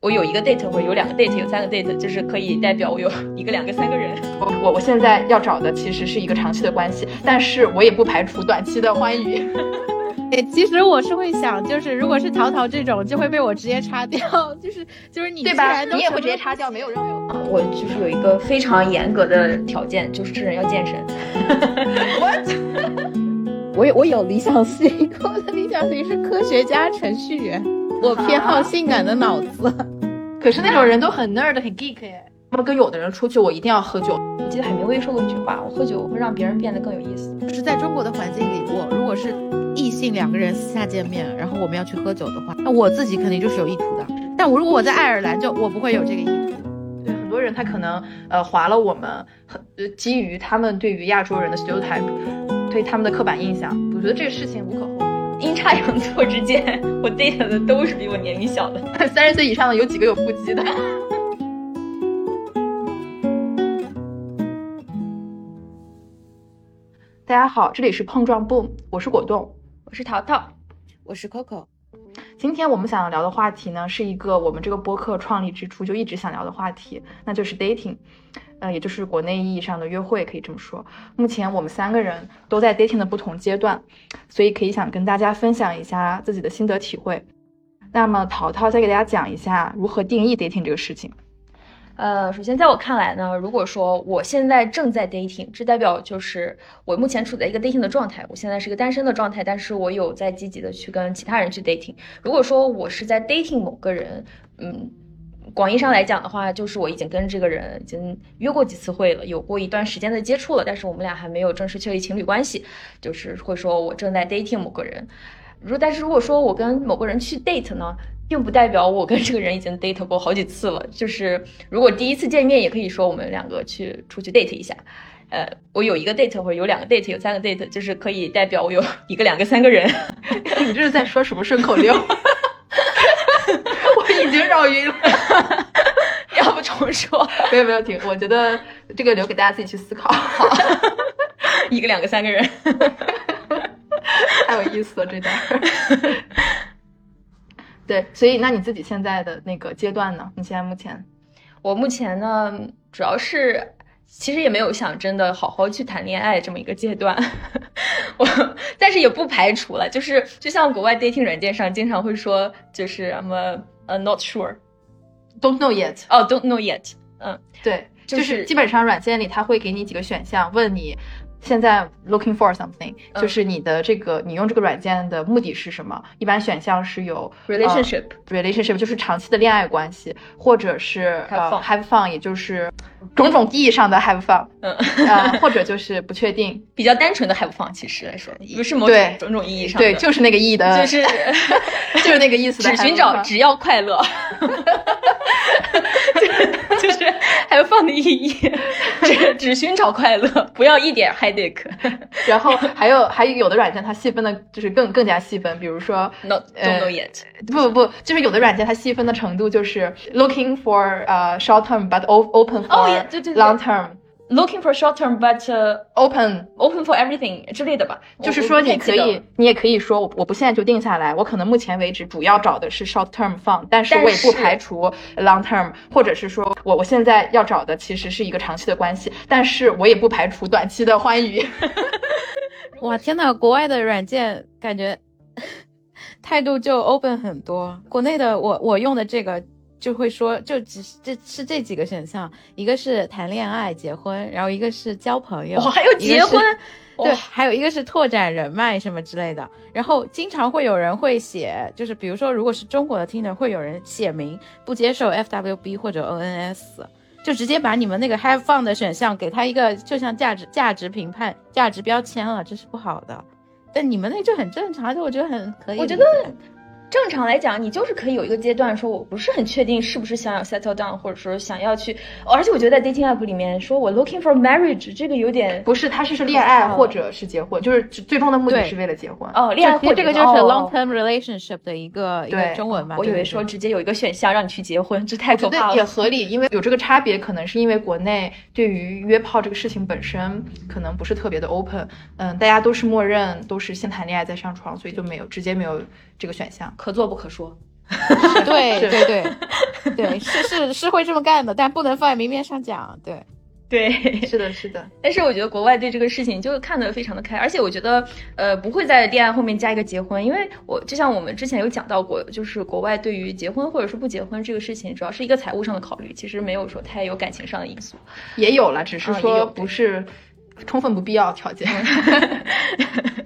我有一个 date 或者有两个 date，有三个 date，就是可以代表我有一个、两个、三个人。我 我我现在要找的其实是一个长期的关系，但是我也不排除短期的欢愉。哎，其实我是会想，就是如果是淘淘这种，就会被我直接擦掉，就是就是你对吧？你也会直接擦掉，没有任何。我就是有一个非常严格的条件，就是这人要健身。What？我有我有理想型，我的理想型是科学家、程序员。我偏好性感的脑子，可是那种人都很 nerd 很 geek 耶。那么跟有的人出去，我一定要喝酒。我记得海明威说过一句话：我喝酒会让别人变得更有意思。就是在中国的环境里，我如果是异性两个人私下见面，然后我们要去喝酒的话，那我自己肯定就是有意图的。但我如果我在爱尔兰，就我不会有这个意图。对很多人，他可能呃划了我们，很基于他们对于亚洲人的 stereotype，对他们的刻板印象。我觉得这个事情无可厚非。阴差阳错之间，我 date 的都是比我年龄小的。三十岁以上的有几个有腹肌的？大家好，这里是碰撞 boom，我是果冻，我是淘淘，我是 Coco。今天我们想要聊的话题呢，是一个我们这个播客创立之初就一直想聊的话题，那就是 dating。呃，也就是国内意义上的约会，可以这么说。目前我们三个人都在 dating 的不同阶段，所以可以想跟大家分享一下自己的心得体会。那么淘淘再给大家讲一下如何定义 dating 这个事情。呃，首先在我看来呢，如果说我现在正在 dating，这代表就是我目前处在一个 dating 的状态。我现在是个单身的状态，但是我有在积极的去跟其他人去 dating。如果说我是在 dating 某个人，嗯。广义上来讲的话，就是我已经跟这个人已经约过几次会了，有过一段时间的接触了，但是我们俩还没有正式确立情侣关系，就是会说我正在 dating 某个人。如但是如果说我跟某个人去 date 呢，并不代表我跟这个人已经 date 过好几次了。就是如果第一次见面，也可以说我们两个去出去 date 一下。呃，我有一个 date 或者有两个 date，有三个 date，就是可以代表我有一个、两个、三个人。你这是在说什么顺口溜？已经绕晕了，要不重说？没有没有停，我觉得这个留给大家自己去思考。好，一个两个三个人，太有意思了这段。对，所以那你自己现在的那个阶段呢？你现在目前，我目前呢，主要是其实也没有想真的好好去谈恋爱这么一个阶段。我但是也不排除了，就是就像国外 dating 软件上经常会说，就是什么。呃，not sure，don't know yet。哦，don't know yet。嗯，对，就是基本上软件里它会给你几个选项，问你。现在 looking for something，就是你的这个你用这个软件的目的是什么？一般选项是有 relationship，relationship 就是长期的恋爱关系，或者是 have fun，也就是种种意义上的 have fun，嗯，或者就是不确定，比较单纯的 have fun，其实来说不是某种种种意义上，对，就是那个意义的，就是 就是那个意思，只寻找只要快乐。就是 have fun 的意义，只只寻找快乐，不要一点 headache。然后还有还有有的软件它细分的就是更更加细分，比如说 not don't know yet。不不不，就是有的软件它细分的程度就是 looking for 呃 short term but open for long term。Looking for short term, but open open for everything 之类的吧。就是说，你可以，你也可以说，我我不现在就定下来。我可能目前为止主要找的是 short term fun，但是我也不排除 long term，或者是说我我现在要找的其实是一个长期的关系，但是我也不排除短期的欢愉。哇，天呐，国外的软件感觉 态度就 open 很多，国内的我我用的这个。就会说，就只是这是这几个选项，一个是谈恋爱、结婚，然后一个是交朋友，还有结婚，对，还有一个是拓展人脉什么之类的。然后经常会有人会写，就是比如说，如果是中国的听的，会有人写明不接受 FWB 或者 ONS，就直接把你们那个 Have Fun 的选项给他一个，就像价值价值评判、价值标签了，这是不好的。但你们那就很正常，就我觉得很可以。我觉得。正常来讲，你就是可以有一个阶段，说我不是很确定是不是想要 settle down，或者说想要去，而且我觉得在 dating app 里面说我 looking for marriage，这个有点不是，他是是恋爱或者是结婚，就是最终的目的是为了结婚。哦，恋爱或这个就是 long term relationship 的一个一个中文吧？我以为说直接有一个选项让你去结婚，这太可怕了。也合理，因为有这个差别，可能是因为国内对于约炮这个事情本身可能不是特别的 open，嗯，大家都是默认都是先谈恋爱再上床，所以就没有直接没有这个选项，可做不可说。对 对对对，是是是会这么干的，但不能放在明面上讲。对。对，是的，是的。但是我觉得国外对这个事情就看得非常的开，而且我觉得，呃，不会在恋爱后面加一个结婚，因为我就像我们之前有讲到过，就是国外对于结婚或者是不结婚这个事情，主要是一个财务上的考虑，其实没有说太有感情上的因素，也有了，只是说不是充分不必要条件。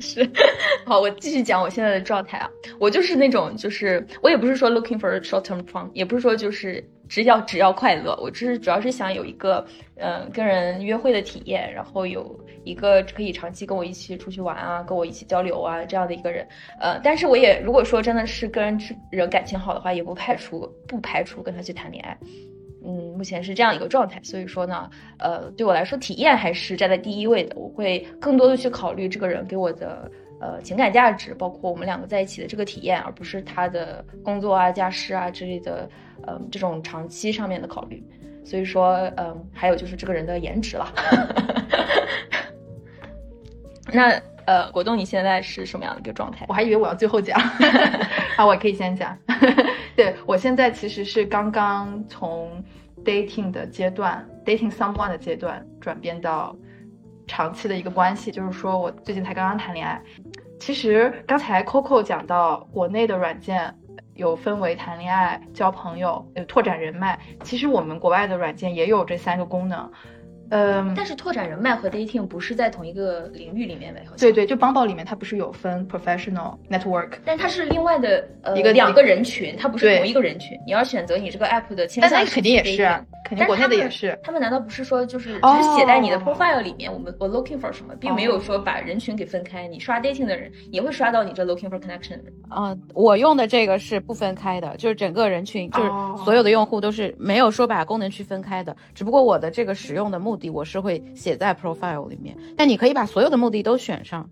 是，好，我继续讲我现在的状态啊，我就是那种，就是我也不是说 looking for a short term fun，也不是说就是。只要只要快乐，我只是主要是想有一个，嗯，跟人约会的体验，然后有一个可以长期跟我一起出去玩啊，跟我一起交流啊这样的一个人，呃，但是我也如果说真的是跟人人感情好的话，也不排除不排除跟他去谈恋爱，目前是这样一个状态，所以说呢，呃，对我来说体验还是站在第一位的，我会更多的去考虑这个人给我的。呃，情感价值包括我们两个在一起的这个体验，而不是他的工作啊、家世啊之类的，嗯，这种长期上面的考虑。所以说，嗯，还有就是这个人的颜值了。那呃，果冻你现在是什么样的一个状态？我还以为我要最后讲，啊，我可以先讲。对我现在其实是刚刚从 dating 的阶段，dating someone 的阶段转变到。长期的一个关系，就是说我最近才刚刚谈恋爱。其实刚才 Coco 讲到国内的软件有分为谈恋爱、交朋友、拓展人脉，其实我们国外的软件也有这三个功能。嗯，但是拓展人脉和 dating 不是在同一个领域里面呗？对对，就 Bumble 里面它不是有分 professional network，但它是另外的呃一个两个人群，它不是同一个人群。你要选择你这个 app 的倾向，但肯定也是，肯定国内的也是。他们难道不是说就是只是写在你的 profile 里面？我们我 looking for 什么，并没有说把人群给分开。你刷 dating 的人也会刷到你这 looking for connection 的人。啊，我用的这个是不分开的，就是整个人群，就是所有的用户都是没有说把功能区分开的。只不过我的这个使用的目的，我是会。写在 profile 里面，但你可以把所有的目的都选上。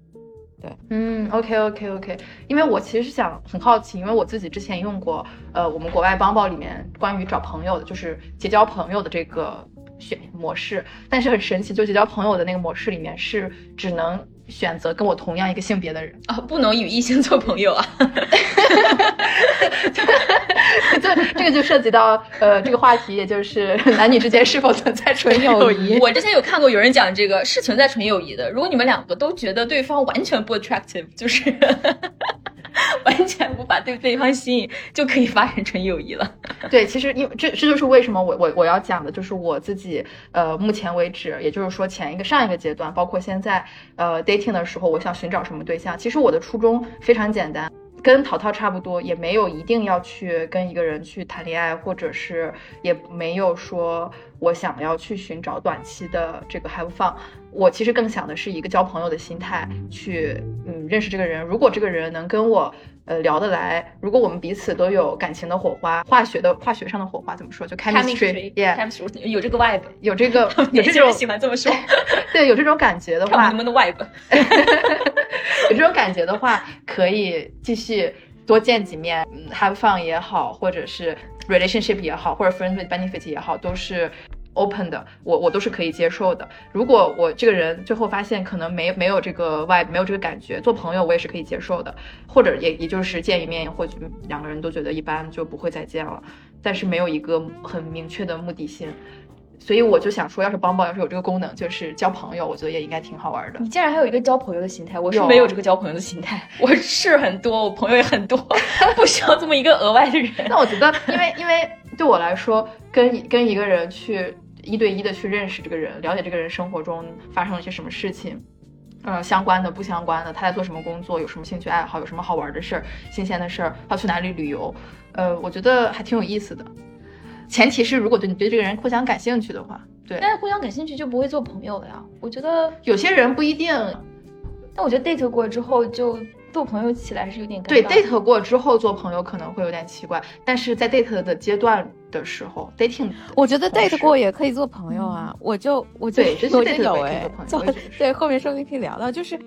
对，嗯，OK OK OK，因为我其实想很好奇，因为我自己之前用过，呃，我们国外帮宝里面关于找朋友的，就是结交朋友的这个选模式，但是很神奇，就结交朋友的那个模式里面是只能。选择跟我同样一个性别的人啊，不能与异性做朋友啊。这这个就涉及到呃这个话题，也就是 男女之间是否存在纯友谊。我之前有看过有人讲这个是存在纯友谊的，如果你们两个都觉得对方完全不 attractive，就是。完全不把对对方吸引，就可以发展成友谊了。对，其实因为这这就是为什么我我我要讲的，就是我自己呃，目前为止，也就是说前一个上一个阶段，包括现在呃 dating 的时候，我想寻找什么对象。其实我的初衷非常简单，跟淘淘差不多，也没有一定要去跟一个人去谈恋爱，或者是也没有说我想要去寻找短期的这个 have fun。我其实更想的是一个交朋友的心态去，嗯，认识这个人。如果这个人能跟我，呃，聊得来，如果我们彼此都有感情的火花，化学的化学上的火花怎么说？就 chemistry，yeah，有这个 vibe，有这个 有这种喜欢这么说，对，有这种感觉的话，你们的 vibe，有这种感觉的话，可以继续多见几面，have fun 也好，或者是 relationship 也好，或者 friend with benefit 也好，都是。Open 的，我我都是可以接受的。如果我这个人最后发现可能没没有这个 vibe，没有这个感觉，做朋友我也是可以接受的。或者也也就是见一面，或许两个人都觉得一般，就不会再见了。但是没有一个很明确的目的性，所以我就想说，要是帮帮要是有这个功能，就是交朋友，我觉得也应该挺好玩的。你竟然还有一个交朋友的心态，我是没有这个交朋友的心态。我是很多，我朋友也很多，不需要这么一个额外的人。那我觉得，因为因为对我来说，跟跟一个人去。一对一的去认识这个人，了解这个人生活中发生了些什么事情，呃，相关的、不相关的，他在做什么工作，有什么兴趣爱好，有什么好玩的事儿、新鲜的事儿，他去哪里旅游，呃，我觉得还挺有意思的。前提是如果对你对这个人互相感兴趣的话，对。但是互相感兴趣就不会做朋友了呀？我觉得有些人不一定，但我觉得 date 过之后就。做朋友起来还是有点对 date 过之后做朋友可能会有点奇怪，但是在 date 的阶段的时候 dating，我觉得 date 过也可以做朋友啊，我就我就我就有哎，对后面说不定可以聊到，就是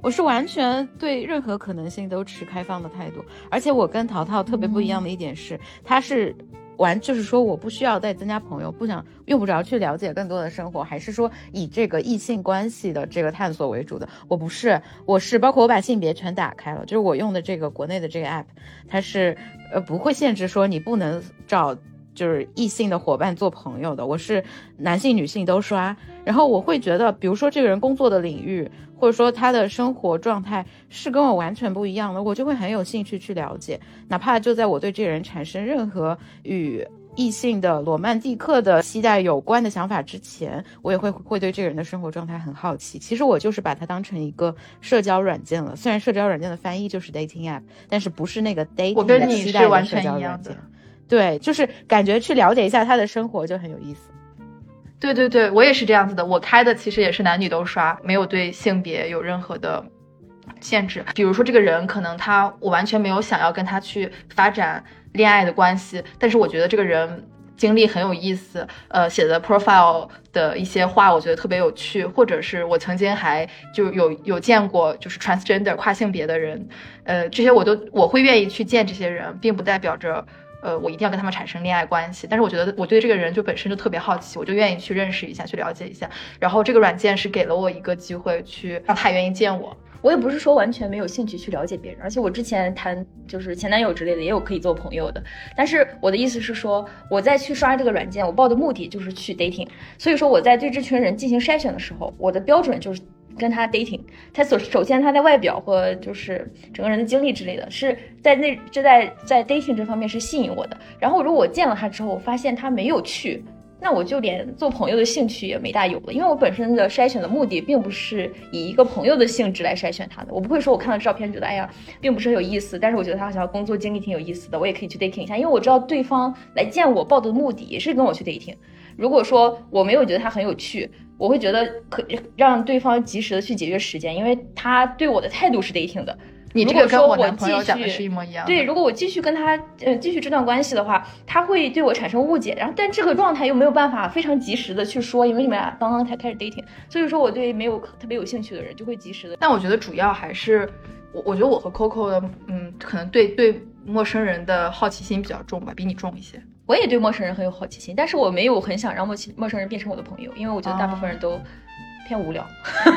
我是完全对任何可能性都持开放的态度，而且我跟淘淘特别不一样的一点是，他是完就是说我不需要再增加朋友，不想用不着去了解更多的生活，还是说以这个异性关系的这个探索为主的？我不是，我是包括我把性别全打开了，就是我用的这个国内的这个 app，它是呃不会限制说你不能找就是异性的伙伴做朋友的，我是男性女性都刷，然后我会觉得，比如说这个人工作的领域。或者说他的生活状态是跟我完全不一样的，我就会很有兴趣去了解，哪怕就在我对这个人产生任何与异性的罗曼蒂克的期待有关的想法之前，我也会会对这个人的生活状态很好奇。其实我就是把它当成一个社交软件了，虽然社交软件的翻译就是 dating app，但是不是那个 dating 的期待的社交软件。对，就是感觉去了解一下他的生活就很有意思。对对对，我也是这样子的。我开的其实也是男女都刷，没有对性别有任何的限制。比如说这个人可能他我完全没有想要跟他去发展恋爱的关系，但是我觉得这个人经历很有意思，呃，写的 profile 的一些话我觉得特别有趣，或者是我曾经还就有有见过就是 transgender 跨性别的人，呃，这些我都我会愿意去见这些人，并不代表着。呃，我一定要跟他们产生恋爱关系，但是我觉得我对这个人就本身就特别好奇，我就愿意去认识一下，去了解一下。然后这个软件是给了我一个机会，去让他愿意见我。我也不是说完全没有兴趣去了解别人，而且我之前谈就是前男友之类的也有可以做朋友的。但是我的意思是说，我在去刷这个软件，我报的目的就是去 dating。所以说我在对这群人进行筛选的时候，我的标准就是。跟他 dating，他首首先他在外表或就是整个人的经历之类的，是在那这在在 dating 这方面是吸引我的。然后如果我见了他之后，我发现他没有趣，那我就连做朋友的兴趣也没大有了。因为我本身的筛选的目的并不是以一个朋友的性质来筛选他的，我不会说我看到照片觉得哎呀并不是很有意思，但是我觉得他好像工作经历挺有意思的，我也可以去 dating 一下，因为我知道对方来见我报的目的也是跟我去 dating。如果说我没有觉得他很有趣。我会觉得可让对方及时的去节约时间，因为他对我的态度是 dating 的。你这个跟我男朋友讲的是一模一样。对，如果我继续跟他呃继续这段关系的话，他会对我产生误解，然后但这个状态又没有办法非常及时的去说，因为你们俩刚刚才开始 dating，所以说我对没有特别有兴趣的人就会及时的。但我觉得主要还是我，我觉得我和 Coco 的嗯，可能对对陌生人的好奇心比较重吧，比你重一些。我也对陌生人很有好奇心，但是我没有很想让陌陌生人变成我的朋友，因为我觉得大部分人都偏无聊，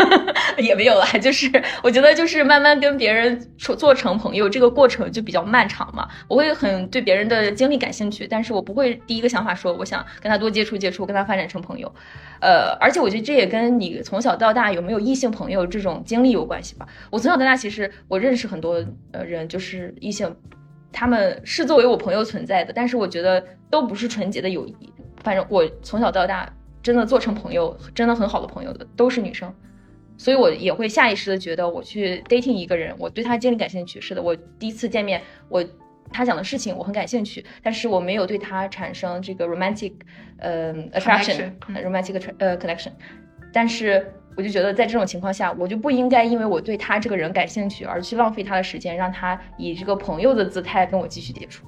也没有啦，就是我觉得就是慢慢跟别人做做成朋友，这个过程就比较漫长嘛。我会很对别人的经历感兴趣，但是我不会第一个想法说我想跟他多接触接触，跟他发展成朋友。呃，而且我觉得这也跟你从小到大有没有异性朋友这种经历有关系吧。我从小到大其实我认识很多呃人，就是异性。他们是作为我朋友存在的，但是我觉得都不是纯洁的友谊。反正我从小到大真的做成朋友，真的很好的朋友的都是女生，所以我也会下意识的觉得我去 dating 一个人，我对他经历感兴趣。是的，我第一次见面，我他讲的事情我很感兴趣，但是我没有对他产生这个 romantic，呃，attraction，romantic 呃 connection，但是。我就觉得，在这种情况下，我就不应该因为我对他这个人感兴趣而去浪费他的时间，让他以这个朋友的姿态跟我继续接触。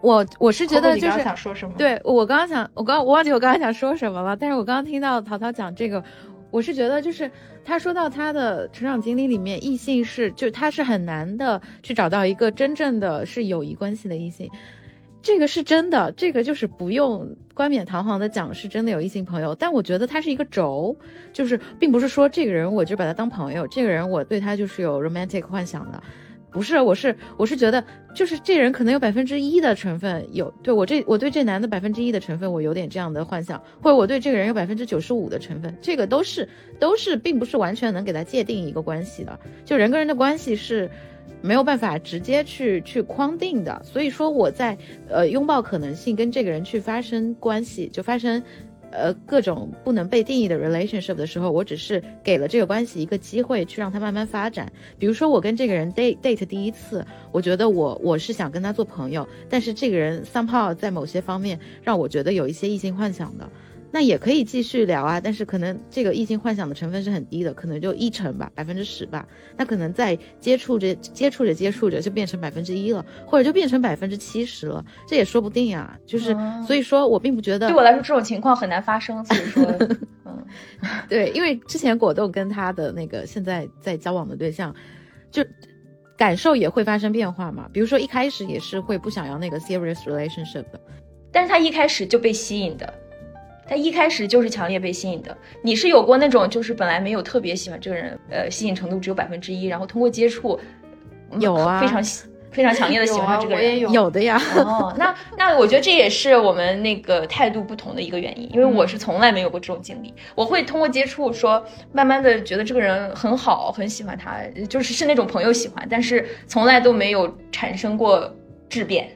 我我是觉得就是想说什么？对我刚刚想，我刚我忘记我刚刚想说什么了。但是我刚刚听到淘淘讲这个，我是觉得就是他说到他的成长经历里面，异性是就他是很难的去找到一个真正的是友谊关系的异性。这个是真的，这个就是不用冠冕堂皇的讲，是真的有异性朋友。但我觉得它是一个轴，就是并不是说这个人我就把他当朋友，这个人我对他就是有 romantic 幻想的，不是，我是我是觉得就是这人可能有百分之一的成分有对我这我对这男的百分之一的成分我有点这样的幻想，或者我对这个人有百分之九十五的成分，这个都是都是并不是完全能给他界定一个关系的，就人跟人的关系是。没有办法直接去去框定的，所以说我在呃拥抱可能性跟这个人去发生关系，就发生呃各种不能被定义的 relationship 的时候，我只是给了这个关系一个机会去让它慢慢发展。比如说我跟这个人 date date 第一次，我觉得我我是想跟他做朋友，但是这个人 somehow 在某些方面让我觉得有一些异性幻想的。那也可以继续聊啊，但是可能这个异性幻想的成分是很低的，可能就一成吧，百分之十吧。那可能在接触着、接触着、接触着，就变成百分之一了，或者就变成百分之七十了，这也说不定呀。就是，所以说我并不觉得，对我来说这种情况很难发生。所以说，嗯，对，因为之前果冻跟他的那个现在在交往的对象，就感受也会发生变化嘛。比如说一开始也是会不想要那个 serious relationship 的。但是他一开始就被吸引的，他一开始就是强烈被吸引的。你是有过那种就是本来没有特别喜欢这个人，呃，吸引程度只有百分之一，然后通过接触，嗯有啊非常喜非常强烈的喜欢这个人。我也有。有的呀，哦，那那我觉得这也是我们那个态度不同的一个原因，因为我是从来没有过这种经历，我会通过接触说，慢慢的觉得这个人很好，很喜欢他，就是是那种朋友喜欢，但是从来都没有产生过质变，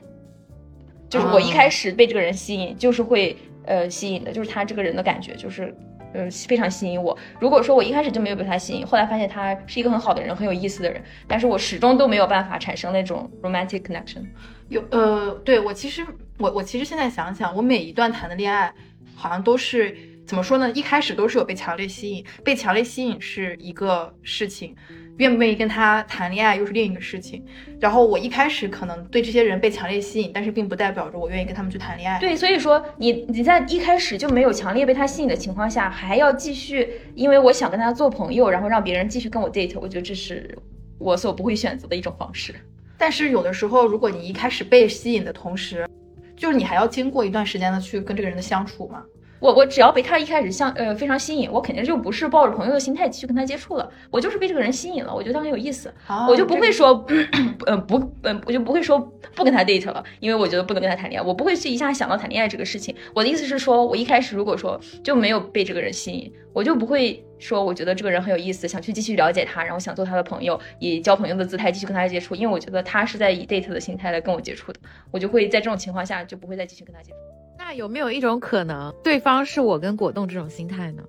就是我一开始被这个人吸引，就是会呃吸引的，就是他这个人的感觉，就是。呃，非常吸引我。如果说我一开始就没有被他吸引，后来发现他是一个很好的人，很有意思的人，但是我始终都没有办法产生那种 romantic connection。有呃，对我其实我我其实现在想想，我每一段谈的恋爱，好像都是怎么说呢？一开始都是有被强烈吸引，被强烈吸引是一个事情，愿不愿意跟他谈恋爱又是另一个事情。然后我一开始可能对这些人被强烈吸引，但是并不代表着我愿意跟他们去谈恋爱。对，所以说你你在一开始就没有强烈被他吸引的情况下，还要继续，因为我想跟他做朋友，然后让别人继续跟我 date，我觉得这是我所不会选择的一种方式。但是有的时候，如果你一开始被吸引的同时，就是你还要经过一段时间的去跟这个人的相处嘛。我我只要被他一开始像呃非常吸引，我肯定就不是抱着朋友的心态继续跟他接触了，我就是被这个人吸引了，我觉得他很有意思，哦我就不会说，呃不，呃我就不会说不跟他 date 了，因为我觉得不能跟他谈恋爱，我不会去一下想到谈恋爱这个事情。我的意思是说，我一开始如果说就没有被这个人吸引，我就不会说我觉得这个人很有意思，想去继续了解他，然后想做他的朋友，以交朋友的姿态继续跟他接触，因为我觉得他是在以 date 的心态来跟我接触的，我就会在这种情况下就不会再继续跟他接触。那有没有一种可能，对方是我跟果冻这种心态呢？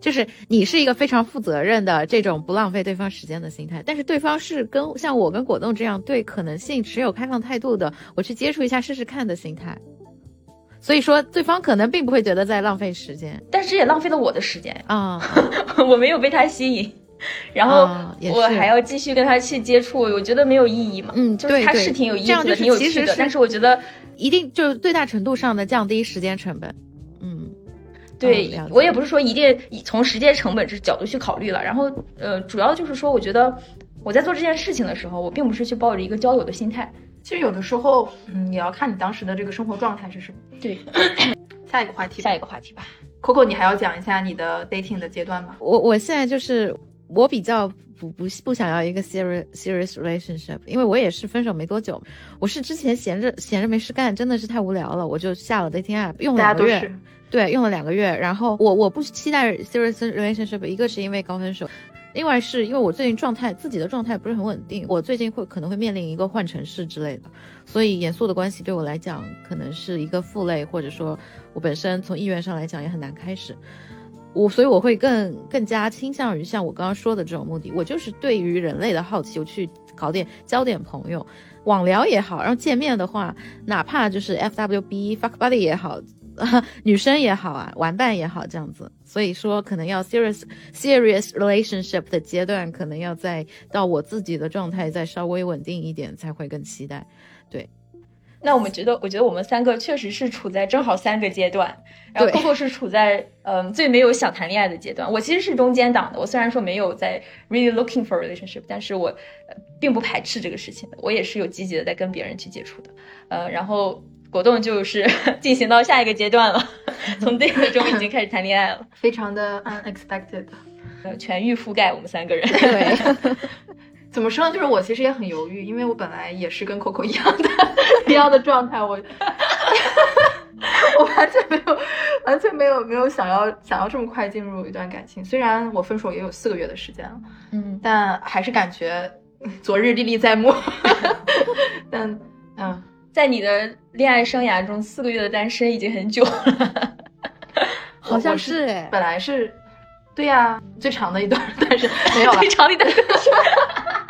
就是你是一个非常负责任的这种不浪费对方时间的心态，但是对方是跟像我跟果冻这样对可能性持有开放态度的，我去接触一下试试看的心态。所以说，对方可能并不会觉得在浪费时间但是也浪费了我的时间，啊。我没有被他吸引，然后我还要继续跟他去接触，我觉得没有意义嘛。嗯就是他是挺有意思的，挺有趣的，但是我觉得一定就是最大程度上的降低时间成本。嗯，对、嗯我也不是说一定从时间成本这角度去考虑了，然后呃，主要就是说，我觉得我在做这件事情的时候，我并不是去抱着一个交友的心态。其实有的时候，嗯，也要看你当时的这个生活状态是什么。对，下一个话题，下一个话题吧。Coco，你还要讲一下你的 dating 的阶段吗？我我现在就是我比较不不不想要一个 serious serious relationship，因为我也是分手没多久，我是之前闲着闲着没事干，真的是太无聊了，我就下了 dating app，用了两个月对，用了两个月，然后我我不期待 serious relationship，一个是因为刚分手。另外是因为我最近状态自己的状态不是很稳定，我最近会可能会面临一个换城市之类的，所以严肃的关系对我来讲可能是一个负累，或者说我本身从意愿上来讲也很难开始。我所以我会更更加倾向于像我刚刚说的这种目的，我就是对于人类的好奇，我去搞点交点朋友，网聊也好，然后见面的话，哪怕就是 FWB fuck buddy 也好，女生也好啊，玩伴也好，这样子。所以说，可能要 serious serious relationship 的阶段，可能要再到我自己的状态再稍微稳定一点，才会更期待。那我们觉得，我觉得我们三个确实是处在正好三个阶段，然后 Coco 是处在嗯最没有想谈恋爱的阶段。我其实是中间档的，我虽然说没有在 really looking for relationship，但是我、呃、并不排斥这个事情的，我也是有积极的在跟别人去接触的。呃，然后果冻就是 进行到下一个阶段了，从 date 中已经开始谈恋爱了，非常的 unexpected。呃，全域覆盖我们三个人。对，怎么说呢？就是我其实也很犹豫，因为我本来也是跟 Coco 一样的一样的状态，我我完全没有完全没有没有想要想要这么快进入一段感情。虽然我分手也有四个月的时间了，嗯，但还是感觉嗯昨日历历在目。但嗯，在你的恋爱生涯中，四个月的单身已经很久了。好像是哎，本来是。对呀、最长的一段，但是没有了最长的单身。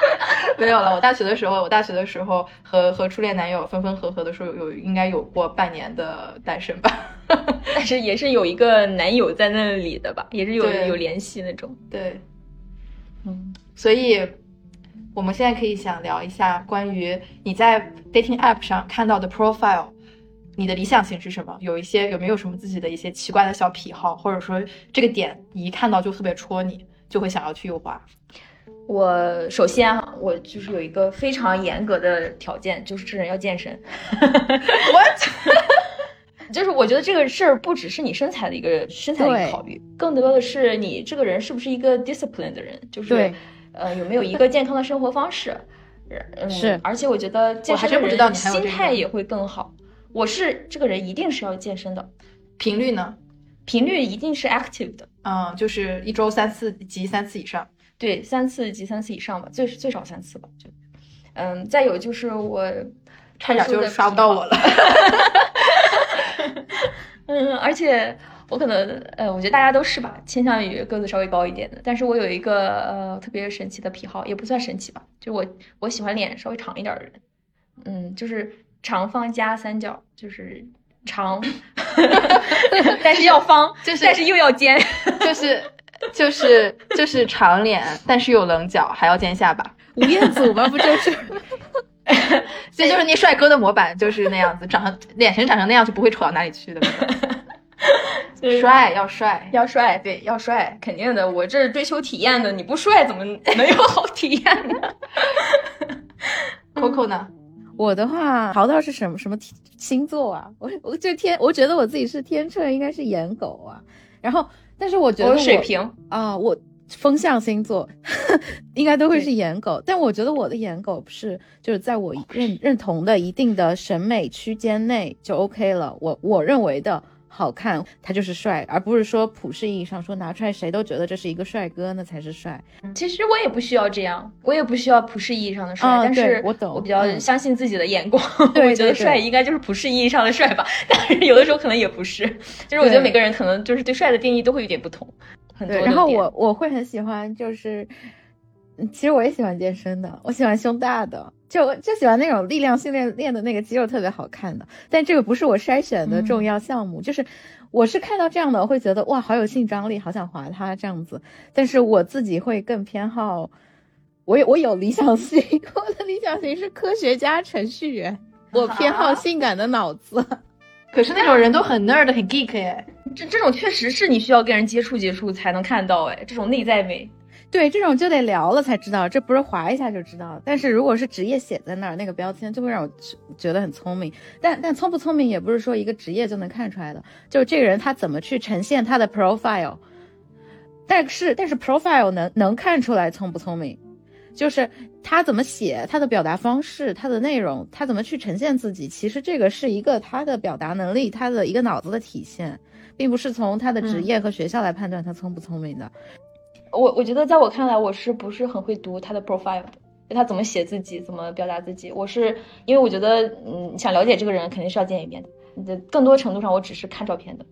没有了。我大学的时候，我大学的时候和和初恋男友分分合合的时候，有应该有过半年的单身吧。但是也是有一个男友在那里的吧，也是有有联系那种。对，嗯，所以我们现在可以想聊一下关于你在 dating app 上看到的 profile，你的理想型是什么？有一些有没有什么自己的一些奇怪的小癖好，或者说这个点你一看到就特别戳你，就会想要去右滑？我首先啊，我就是有一个非常严格的条件，就是这人要健身。What？就是我觉得这个事儿不只是你身材的一个身材的一个考虑，更多的是你这个人是不是一个 discipline 的人，就是对呃有没有一个健康的生活方式。嗯，是而且我觉得健身的人心态也会更好。我是这个人一定是要健身的，频率呢？频率一定是 active 的，嗯，就是一周三次及三次以上。对，三次及三次以上吧，最最少三次吧，就，嗯，再有就是我差点就刷不到我了。嗯，而且我可能呃，我觉得大家都是吧，倾向于个子稍微高一点的。但是我有一个呃特别神奇的癖好，也不算神奇吧，就我我喜欢脸稍微长一点的人，嗯，就是长方加三角，就是长 但是要方，就是但是又要尖，就是就是就是长脸，但是有棱角，还要尖下巴。吴彦祖吗？不就是？这就是那帅哥的模板，就是那样子，长成脸型长成那样就不会丑到哪里去的。就是帅要帅，要帅，对，要帅，肯定的。我这是追求体验的，你不帅怎么能有好体验呢？Coco 呢？我的话，淘淘是什么什么星座啊？我我就天，我觉得我自己是天秤，应该是颜狗啊。然后，但是我觉得我我水平，啊，我风象星座 应该都会是颜狗，但我觉得我的颜狗是就是在我认认同的一定的审美区间内就 OK 了。我我认为的好看，他就是帅，而不是说普世意义上说拿出来谁都觉得这是一个帅哥，那才是帅。其实我也不需要这样，我也不需要普世意义上的帅，啊但是我懂我比较嗯。相信自己的眼光，对我觉得帅应该就是普世意义上的帅吧，但是有的时候可能也不是，就是我觉得每个人可能就是对帅的定义都会有点不同，很多对，然后我我会很喜欢，就是，嗯其实我也喜欢健身的，我喜欢胸大的，就就喜欢那种力量训练练的那个肌肉特别好看的。但这个不是我筛选的重要项目，就是我是看到这样的，我会觉得哇，好有性张力，好想划它这样子。但是我自己会更偏好，我有我有理想型，我的理想型是科学家、程序员，我偏好啊性感的脑子。可是那种人都很 nerd 很 geek 哎。这这种确实是你需要跟人接触接触才能看到，哎，这种内在美，对，这种就得聊了才知道，这不是划一下就知道。但是如果是职业写在那儿，那个标签就会让我觉得很聪明。但但聪不聪明也不是说一个职业就能看出来的，就是这个人他怎么去呈现他的 profile。但是但是 profile 能能看出来聪不聪明，就是他怎么写，他的表达方式，他的内容，他怎么去呈现自己，其实这个是一个他的表达能力，他的一个脑子的体现，并不是从他的职业和学校来判断他聪不聪明的。我我觉得在我看来，我是不是很会读他的 profile？就他怎么写自己，怎么表达自己。我是因为我觉得，嗯，想了解这个人，肯定是要见一面的。的更多程度上，我只是看照片的。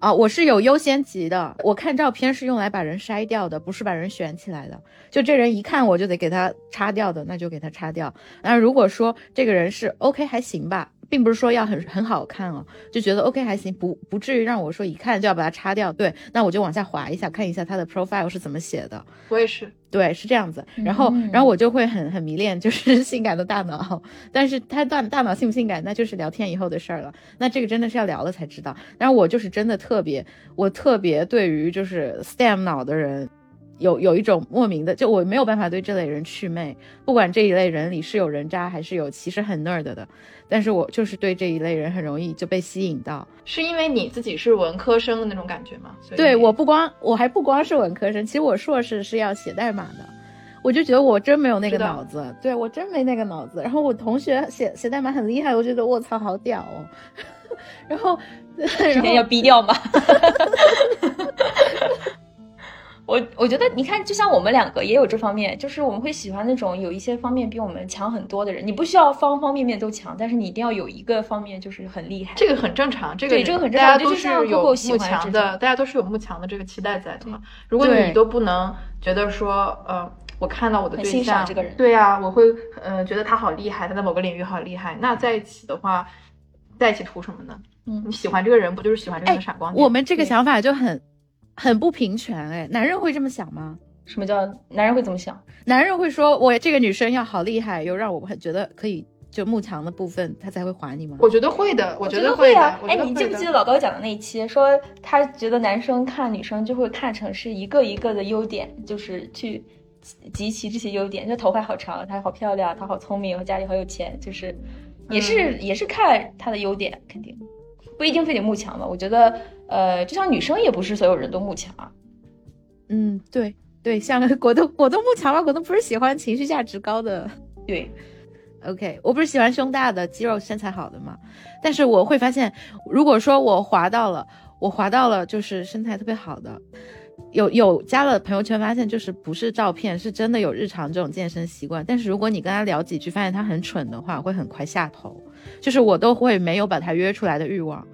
啊，我是有优先级的。我看照片是用来把人筛掉的，不是把人选起来的。就这人一看我就得给他擦掉的，那就给他擦掉。那如果说这个人是 OK 还行吧，并不是说要很很好看哦，就觉得 OK 还行，不不至于让我说一看就要把它擦掉。对，那我就往下滑一下，看一下他的 profile 是怎么写的。我也是，对，是这样子。然后，嗯然后我就会很很迷恋，就是性感的大脑。但是他大大脑性不性感，那就是聊天以后的事儿了。那这个真的是要聊了才知道。然后我就是真的特别，我特别对于就是 STEM 脑的人。有有一种莫名的，就我没有办法对这类人祛魅，不管这一类人里是有人渣还是有其实很 nerd 的，但是我就是对这一类人很容易就被吸引到。是因为你自己是文科生的那种感觉吗？对，我不光我还不光是文科生，其实我硕士是要写代码的，我就觉得我真没有那个脑子，对我真没那个脑子。然后我同学写写代码很厉害，我觉得我操好屌哦。然后，今然天要逼掉吗？我我觉得，你看，就像我们两个也有这方面，就是我们会喜欢那种有一些方面比我们强很多的人。你不需要方方面面都强，但是你一定要有一个方面就是很厉害。这个很正常，这个对这个很正常大家都是有慕强的，大家都是有慕强的这个期待在的嘛。如果你都不能觉得说，呃，我看到我的对很欣赏象，这个人对呀、我会呃觉得他好厉害，他在某个领域好厉害，那在一起的话，在一起图什么呢？嗯你喜欢这个人，不就是喜欢这个闪光点？我们这个想法就很很不平权哎，男人会这么想吗？什么叫男人会怎么想？男人会说我这个女生要好厉害，又让我很觉得可以就慕强的部分，他才会还你吗？我觉得会的，我觉得会啊。我哎，你记不记得老高讲的那一期，说他觉得男生看女生就会看成是一个一个的优点，就是去集齐这些优点，就头发好长，她好漂亮，她好聪明，家里好有钱，就是也是、嗯也是看她的优点，肯定。不一定非得慕强吧。我觉得，呃，就像女生也不是所有人都慕强啊。嗯，对对，像果冻果冻慕强吧？果冻不是喜欢情绪价值高的。对，OK，我不是喜欢胸大的、肌肉身材好的嘛？但是我会发现，如果说我滑到了，我滑到了就是身材特别好的。有有加了朋友圈，发现就是不是照片，是真的有日常这种健身习惯。但是如果你跟他聊几句，发现他很蠢的话，会很快下头。就是我都会没有把他约出来的欲望。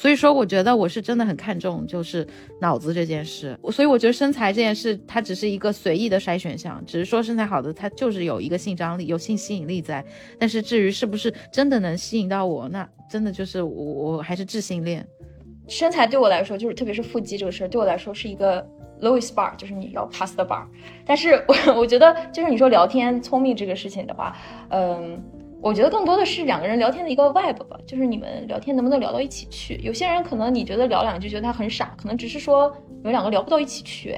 所以说，我觉得我是真的很看重就是脑子这件事。所以我觉得身材这件事，它只是一个随意的筛选项，只是说身材好的他就是有一个性张力、有性吸引力在。但是至于是不是真的能吸引到我，那真的就是我我还是智性恋。身材对我来说，就是特别是腹肌这个事儿，对我来说是一个。Lowest bar 就是你要 pass the bar，但是我我觉得就是你说聊天聪明这个事情的话，嗯，我觉得更多的是两个人聊天的一个 vibe 吧，就是你们聊天能不能聊到一起去。有些人可能你觉得聊两句觉得他很傻，可能只是说你们两个聊不到一起去，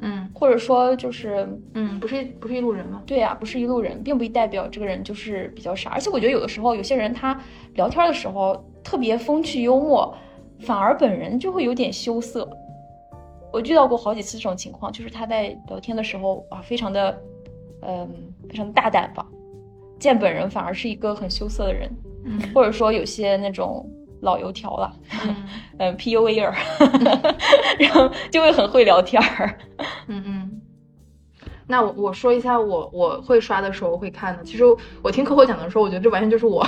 嗯，或者说就是嗯，不是不是一路人吗？对呀，不是一路人，并不代表这个人就是比较傻。而且我觉得有的时候有些人他聊天的时候特别风趣幽默，反而本人就会有点羞涩。我遇到过好几次这种情况，就是他在聊天的时候啊，非常的，嗯，非常的大胆吧，见本人反而是一个很羞涩的人，嗯，或者说有些那种老油条了，嗯，PUA 儿，然后就会很会聊天儿，嗯嗯。那我我说一下我我会刷的时候会看的，其实我听客户讲的时候，我觉得这完全就是我，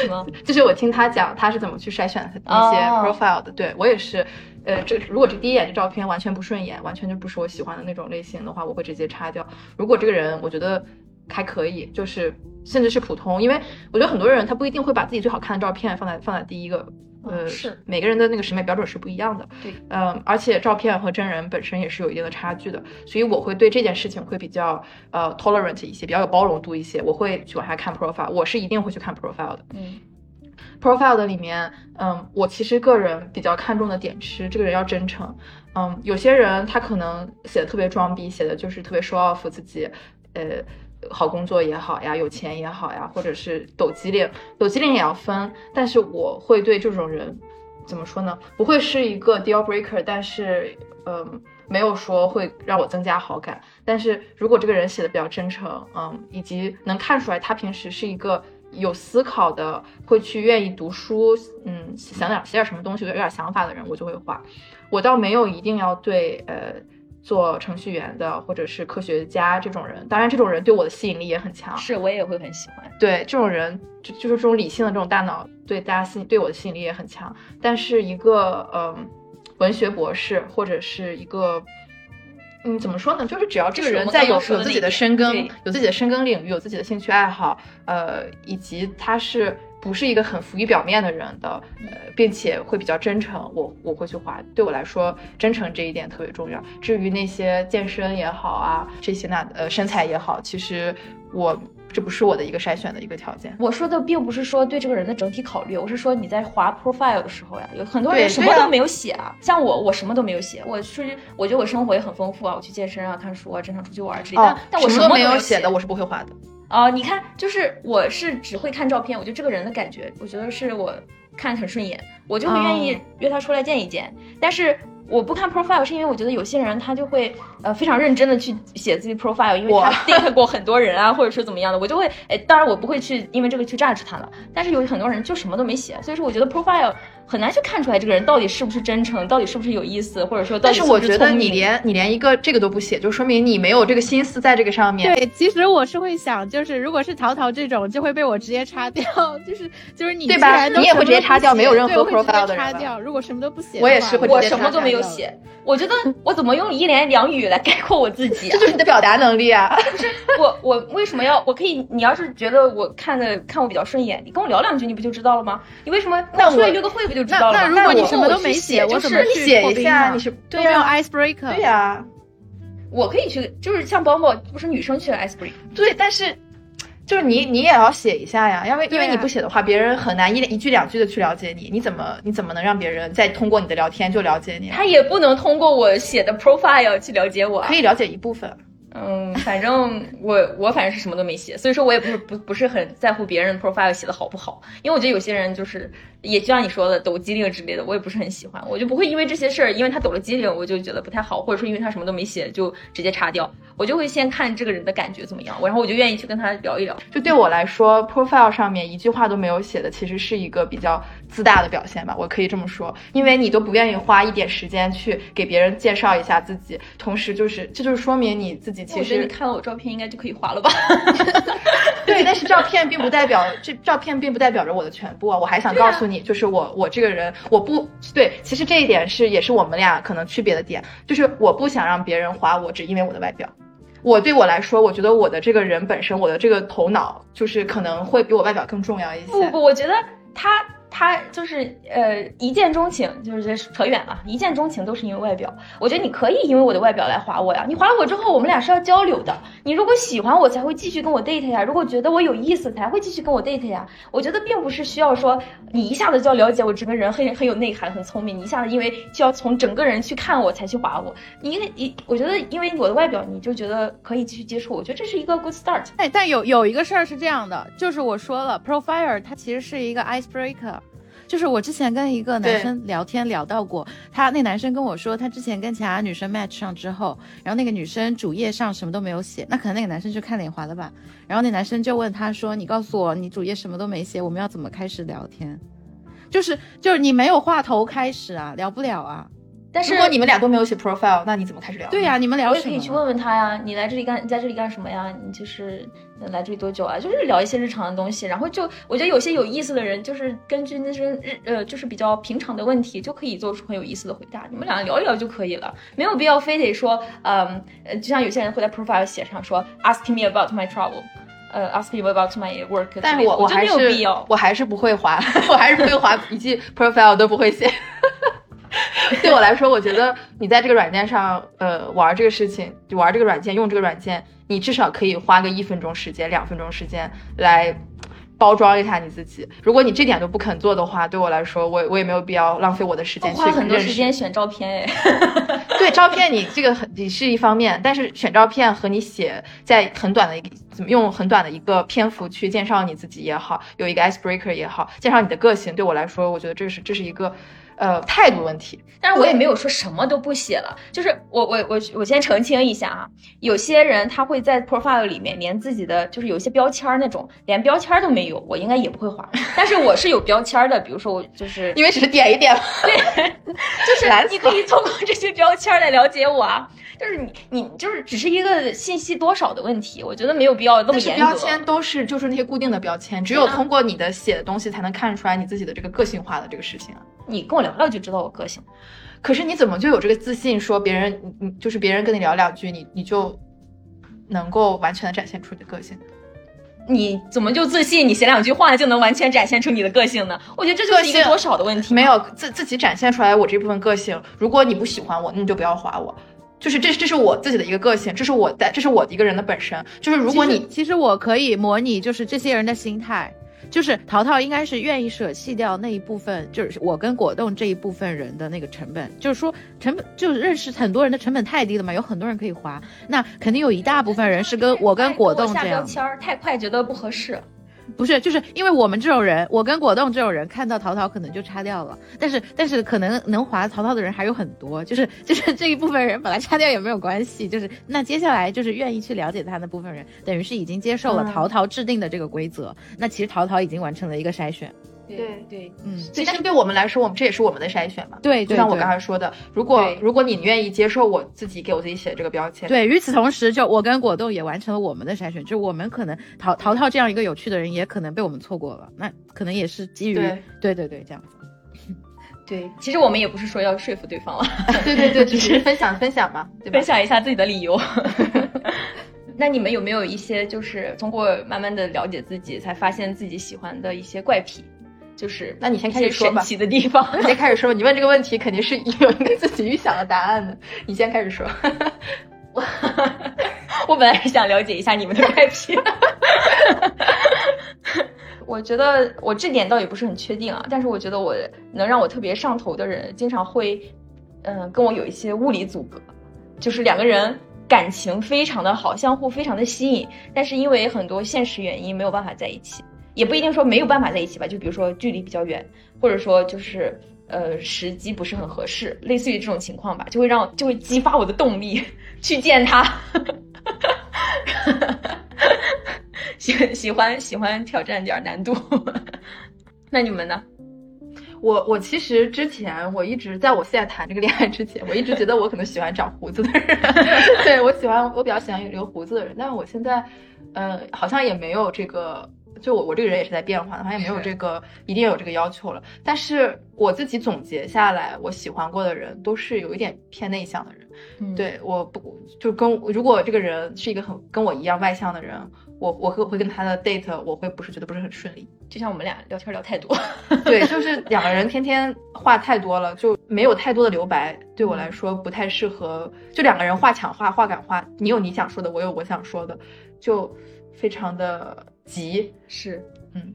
什么？就是我听他讲他是怎么去筛选那些 profile 的，对我也是。呃，这如果这第一眼这照片完全不顺眼，完全就不是我喜欢的那种类型的话，我会直接擦掉。如果这个人我觉得还可以，就是甚至是普通，因为我觉得很多人他不一定会把自己最好看的照片放在放在第一个。呃，是每个人的那个审美标准是不一样的。对，嗯，而且照片和真人本身也是有一定的差距的，所以我会对这件事情会比较呃 tolerant 一些，比较有包容度一些。我会去往下看 profile，我是一定会去看 profile 的。嗯。profile 的里面，嗯，我其实个人比较看重的点是这个人要真诚，嗯，有些人他可能写的特别装逼，写的就是特别 show off 自己，呃，好工作也好呀，有钱也好呀，或者是抖机灵，抖机灵也要分，但是我会对这种人怎么说呢？不会是一个 deal breaker，但是，嗯，没有说会让我增加好感，但是如果这个人写的比较真诚，嗯，以及能看出来他平时是一个。有思考的，会去愿意读书，嗯，想点写点什么东西，有点想法的人，我就会画。我倒没有一定要对，呃，做程序员的或者是科学家这种人。当然，这种人对我的吸引力也很强。是我也会很喜欢。对这种人，就就是这种理性的这种大脑，对大家吸对我的吸引力也很强。但是一个，嗯，文学博士或者是一个。嗯，怎么说呢？就是只要这个人在有有自己的深耕，有自己的深耕领域，有自己的兴趣爱好，呃，以及他是不是一个很浮于表面的人的，呃，并且会比较真诚，我我会去画。对我来说，真诚这一点特别重要。至于那些健身也好啊，这些那呃身材也好，其实我。这不是我的一个筛选的一个条件。我说的并不是说对这个人的整体考虑，我是说你在划 profile 的时候呀，有很多人什么都没有写啊。像我，我什么都没有写。我去，我觉得我生活也很丰富啊，我去健身啊，看书啊，经常出去玩之类的。但我什么都没有写的，我是不会划的。哦，你看，就是我是只会看照片，我觉得这个人的感觉，我觉得是我看很顺眼，我就会愿意约他出来见一见。但是。我不看 profile 是因为我觉得有些人他就会呃非常认真的去写自己 profile，因为他 date 过很多人啊，或者是怎么样的，我就会哎，当然我不会去因为这个去 judge 他了。但是有很多人就什么都没写，所以说我觉得 profile 很难去看出来这个人到底是不是真诚，到底是不是有意思，或者说到底。但是我觉得你连你连一个这个都不写，就说明你没有这个心思在这个上面。对，其实我是会想，就是如果是淘淘这种，就会被我直接擦掉，就是就是你对吧？你也会直接擦掉，没有任何 profile 的擦掉。如果什么都不写，我也是会，我什么都没有写，我。我觉得我怎么用一言两语来概括我自己？这就是你的表达能力啊！不是我，我为什么要？我可以，你要是觉得我看的看我比较顺眼，你跟我聊两句，你不就知道了吗？你为什么那我约个会不就知道了？那如果你什么都没写，我怎么写一下？你是对呀，icebreaker。对呀，我可以去，就是像包包，不是女生去 icebreaker。对，但是。就是你，你也要写一下呀，因为因为你不写的话，别人很难一一句两句的去了解你。你怎么你怎么能让别人再通过你的聊天就了解你？他也不能通过我写的 profile 去了解我，可以了解一部分。嗯，反正我我反正是什么都没写，所以说我也不是不不是很在乎别人 profile 写的好不好，因为我觉得有些人就是也就像你说的抖机灵之类的，我也不是很喜欢，我就不会因为这些事儿，因为他抖了机灵，我就觉得不太好，或者说因为他什么都没写就直接擦掉，我就会先看这个人的感觉怎么样，然后我就愿意去跟他聊一聊。就对我来说，profile 上面一句话都没有写的，其实是一个比较自大的表现吧，我可以这么说，因为你都不愿意花一点时间去给别人介绍一下自己，同时就是这就是说明你自己其实我觉得你看了我照片应该就可以划了吧？对，但是照片并不代表这照片并不代表着我的全部啊！我还想告诉你，就是我我这个人，我不对，其实这一点是也是我们俩可能区别的点，就是我不想让别人划我，只因为我的外表。我对我来说，我觉得我的这个人本身，我的这个头脑，就是可能会比我外表更重要一些。不不，我觉得他。他就是呃一见钟情，就是扯远了，一见钟情都是因为外表。我觉得你可以因为我的外表来划我呀，你划了我之后，我们俩是要交流的。你如果喜欢我，才会继续跟我 date 呀；如果觉得我有意思，才会继续跟我 date 呀。我觉得并不是需要说你一下子就要了解我整个人很很有内涵、很聪明，你一下子因为就要从整个人去看我才去划我。你因为一，我觉得因为我的外表，你就觉得可以继续接触，我觉得这是一个 good start。哎，但有有一个事儿是这样的，就是我说了，profile 它其实是一个 icebreaker。就是我之前跟一个男生聊天聊到过，他那男生跟我说，他之前跟其他女生 match 上之后，然后那个女生主页上什么都没有写，那可能那个男生就看脸滑了吧。然后那男生就问他说：“你告诉我，你主页什么都没写，我们要怎么开始聊天？就是就是你没有话头开始啊，聊不了啊。”但是如果你们俩都没有写 profile，那你怎么开始聊？对呀，你们聊什么？可以去问问他呀。你来这里干？你在这里干什么呀？你就是来这里多久啊？就是聊一些日常的东西。然后就我觉得有些有意思的人，就是根据那些日呃，就是比较平常的问题，就可以做出很有意思的回答。你们俩聊一聊就可以了，没有必要非得说，嗯呃，就像有些人会在 profile 写上说 asking me about my trouble，呃，asking me about my work。但是我我还是我还是不会划，我还是不会划，一句 profile 都不会写。对我来说，我觉得你在这个软件上，呃，玩这个事情，就玩这个软件，用这个软件，你至少可以花个一分钟时间、两分钟时间来包装一下你自己。如果你这点都不肯做的话，对我来说，我我也没有必要浪费我的时间去花很多时间选照片。哎，对，照片你这个很你是一方面，但是选照片和你写在很短的一个怎么用很短的一个篇幅去介绍你自己也好，有一个 icebreaker 也好，介绍你的个性，对我来说，我觉得这是这是一个。呃，态度问题，但是我也没有说什么都不写了，就是我我我我先澄清一下啊，有些人他会在 profile 里面连自己的就是有些标签那种连标签都没有，我应该也不会划，但是我是有标签的，比如说我就是因为只是点一点，对，就是你可以通过这些标签来了解我啊，就是你你就是只是一个信息多少的问题，我觉得没有必要那么严格。标签都是就是那些固定的标签，只有通过你的写的东西才能看出来你自己的这个个性化的这个事情啊。你跟我聊聊就知道我个性，可是你怎么就有这个自信说别人，你就是别人跟你聊两句，你你就能够完全的展现出你的个性？你怎么就自信你写两句话就能完全展现出你的个性呢？我觉得这就是一个多少的问题。没有自自己展现出来我这部分个性，如果你不喜欢我，那你就不要划我。就是这这是我自己的一个个性，这是我的这是我一个人的本身。就是如果你其实我可以模拟，就是这些人的心态。就是淘淘应该是愿意舍弃掉那一部分，就是我跟果冻这一部分人的那个成本，就是说成本就认识很多人的成本太低了嘛，有很多人可以划，那肯定有一大部分人是跟我跟果冻这样。下标签太快，觉得不合适。不是，就是因为我们这种人，我跟果冻这种人看到淘淘可能就擦掉了，但是但是可能能划淘淘的人还有很多，就是就是 这一部分人本来擦掉也没有关系，就是那接下来就是愿意去了解他那部分人，等于是已经接受了淘淘制定的这个规则，那其实淘淘已经完成了一个筛选。对对，嗯，其实对我们来说，我们这也是我们的筛选嘛。对，就像我刚才说的，如果如果你愿意接受我自己给我自己写的这个标签，对，与此同时，就我跟果冻也完成了我们的筛选，就我们可能淘淘淘这样一个有趣的人，也可能被我们错过了，那可能也是基于对对对这样子。对，其实我们也不是说要说服对方了，对对对，只是分享分享嘛，分享一下自己的理由。那你们有没有一些就是通过慢慢的了解自己，才发现自己喜欢的一些怪癖？就是，那你先开始说吧。神奇的地方，你先开始说。你问这个问题肯定是有一个自己预想的答案的。你先开始说。我我本来是想了解一下你们的怪癖。我觉得我这点倒也不是很确定啊，但是我觉得我能让我特别上头的人，经常会，嗯，跟我有一些物理阻隔，就是两个人感情非常的好，相互非常的吸引，但是因为很多现实原因没有办法在一起，也不一定说没有办法在一起吧，就比如说距离比较远，或者说就是呃时机不是很合适，类似于这种情况吧，就会让就会激发我的动力 去见他。喜喜欢喜欢挑战点难度，那你们呢？我我其实之前我一直在我现在谈这个恋爱之前，我一直觉得我可能喜欢长胡子的人，对我喜欢我比较喜欢留胡子的人，但是我现在，呃，好像也没有这个，就我我这个人也是在变化的，好像也没有这个一定有这个要求了。但是我自己总结下来，我喜欢过的人都是有一点偏内向的人。嗯，对，我不就跟如果这个人是一个很跟我一样外向的人，我我会会跟他的 date，我会不是觉得不是很顺利。就像我们俩聊天聊太多，对，就是两个人天天话太多了，就没有太多的留白，对我来说不太适合。就两个人话抢话，话赶话，你有你想说的，我有我想说的，就非常的急。是，嗯，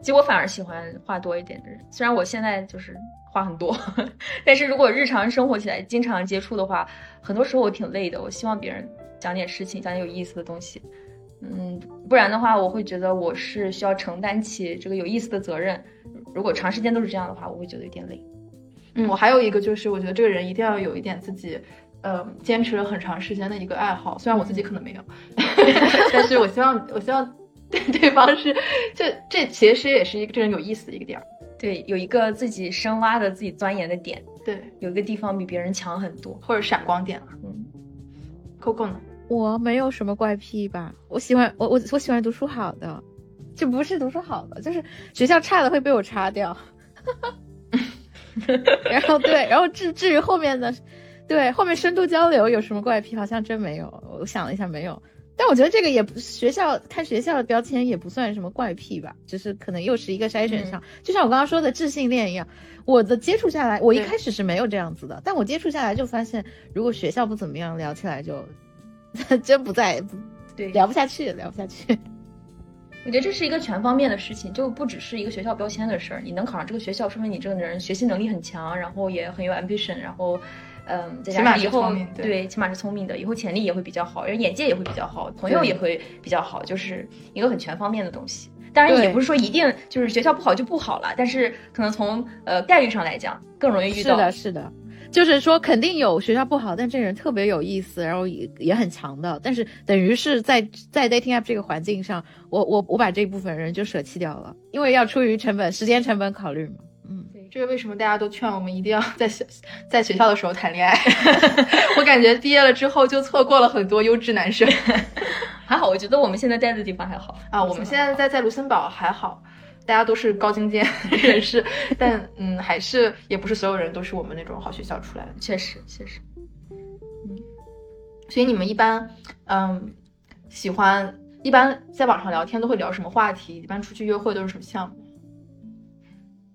其实我反而喜欢话多一点的人，虽然我现在就是话很多，但是如果日常生活起来经常接触的话，很多时候我挺累的。我希望别人讲点事情，讲点有意思的东西。嗯，不然的话，我会觉得我是需要承担起这个有意思的责任。如果长时间都是这样的话，我会觉得有点累。嗯，我还有一个就是，我觉得这个人一定要有一点自己，呃，坚持了很长时间的一个爱好。虽然我自己可能没有，但是我希望，我希望对对方是，就这其实也是一个这人有意思的一个点。对，有一个自己深挖的、自己钻研的点。对，有一个地方比别人强很多，或者闪光点。嗯，Coco 呢？我没有什么怪癖吧，我喜欢我我我喜欢读书好的，就不是读书好的，就是学校差的会被我擦掉。然后对，然后至至于后面的，对后面深度交流有什么怪癖，好像真没有。我想了一下，没有。但我觉得这个也不学校看学校的标签也不算什么怪癖吧，只是可能又是一个筛选上，就像我刚刚说的智性恋一样。我的接触下来，我一开始是没有这样子的，但我接触下来就发现，如果学校不怎么样，聊起来就。真不在，对，聊不下去，聊不下去。我觉得这是一个全方面的事情，就不只是一个学校标签的事儿。你能考上这个学校，说明你这个人学习能力很强，然后也很有 ambition，然后，嗯，再加上以后对，起码是聪明的，以后潜力也会比较好，人眼界也会比较好，朋友也会比较好，就是一个很全方面的东西。当然，也不是说一定就是学校不好就不好了，但是可能从呃概率上来讲，更容易遇到。是的，是的。就是说，肯定有学校不好，但这人特别有意思，然后也也很强的。但是等于是在在 dating app 这个环境上，我我我把这部分人就舍弃掉了，因为要出于成本、时间成本考虑嘛。嗯，对，这个为什么大家都劝我们一定要在学在学校的时候谈恋爱？我感觉毕业了之后就错过了很多优质男生。还好，我觉得我们现在待的地方还好啊。我们现在在在卢森堡还好。大家都是高精尖 人士，但嗯，还是也不是所有人都是我们那种好学校出来的。确实，确实，嗯。所以你们一般，嗯，喜欢一般在网上聊天都会聊什么话题？一般出去约会都是什么项目？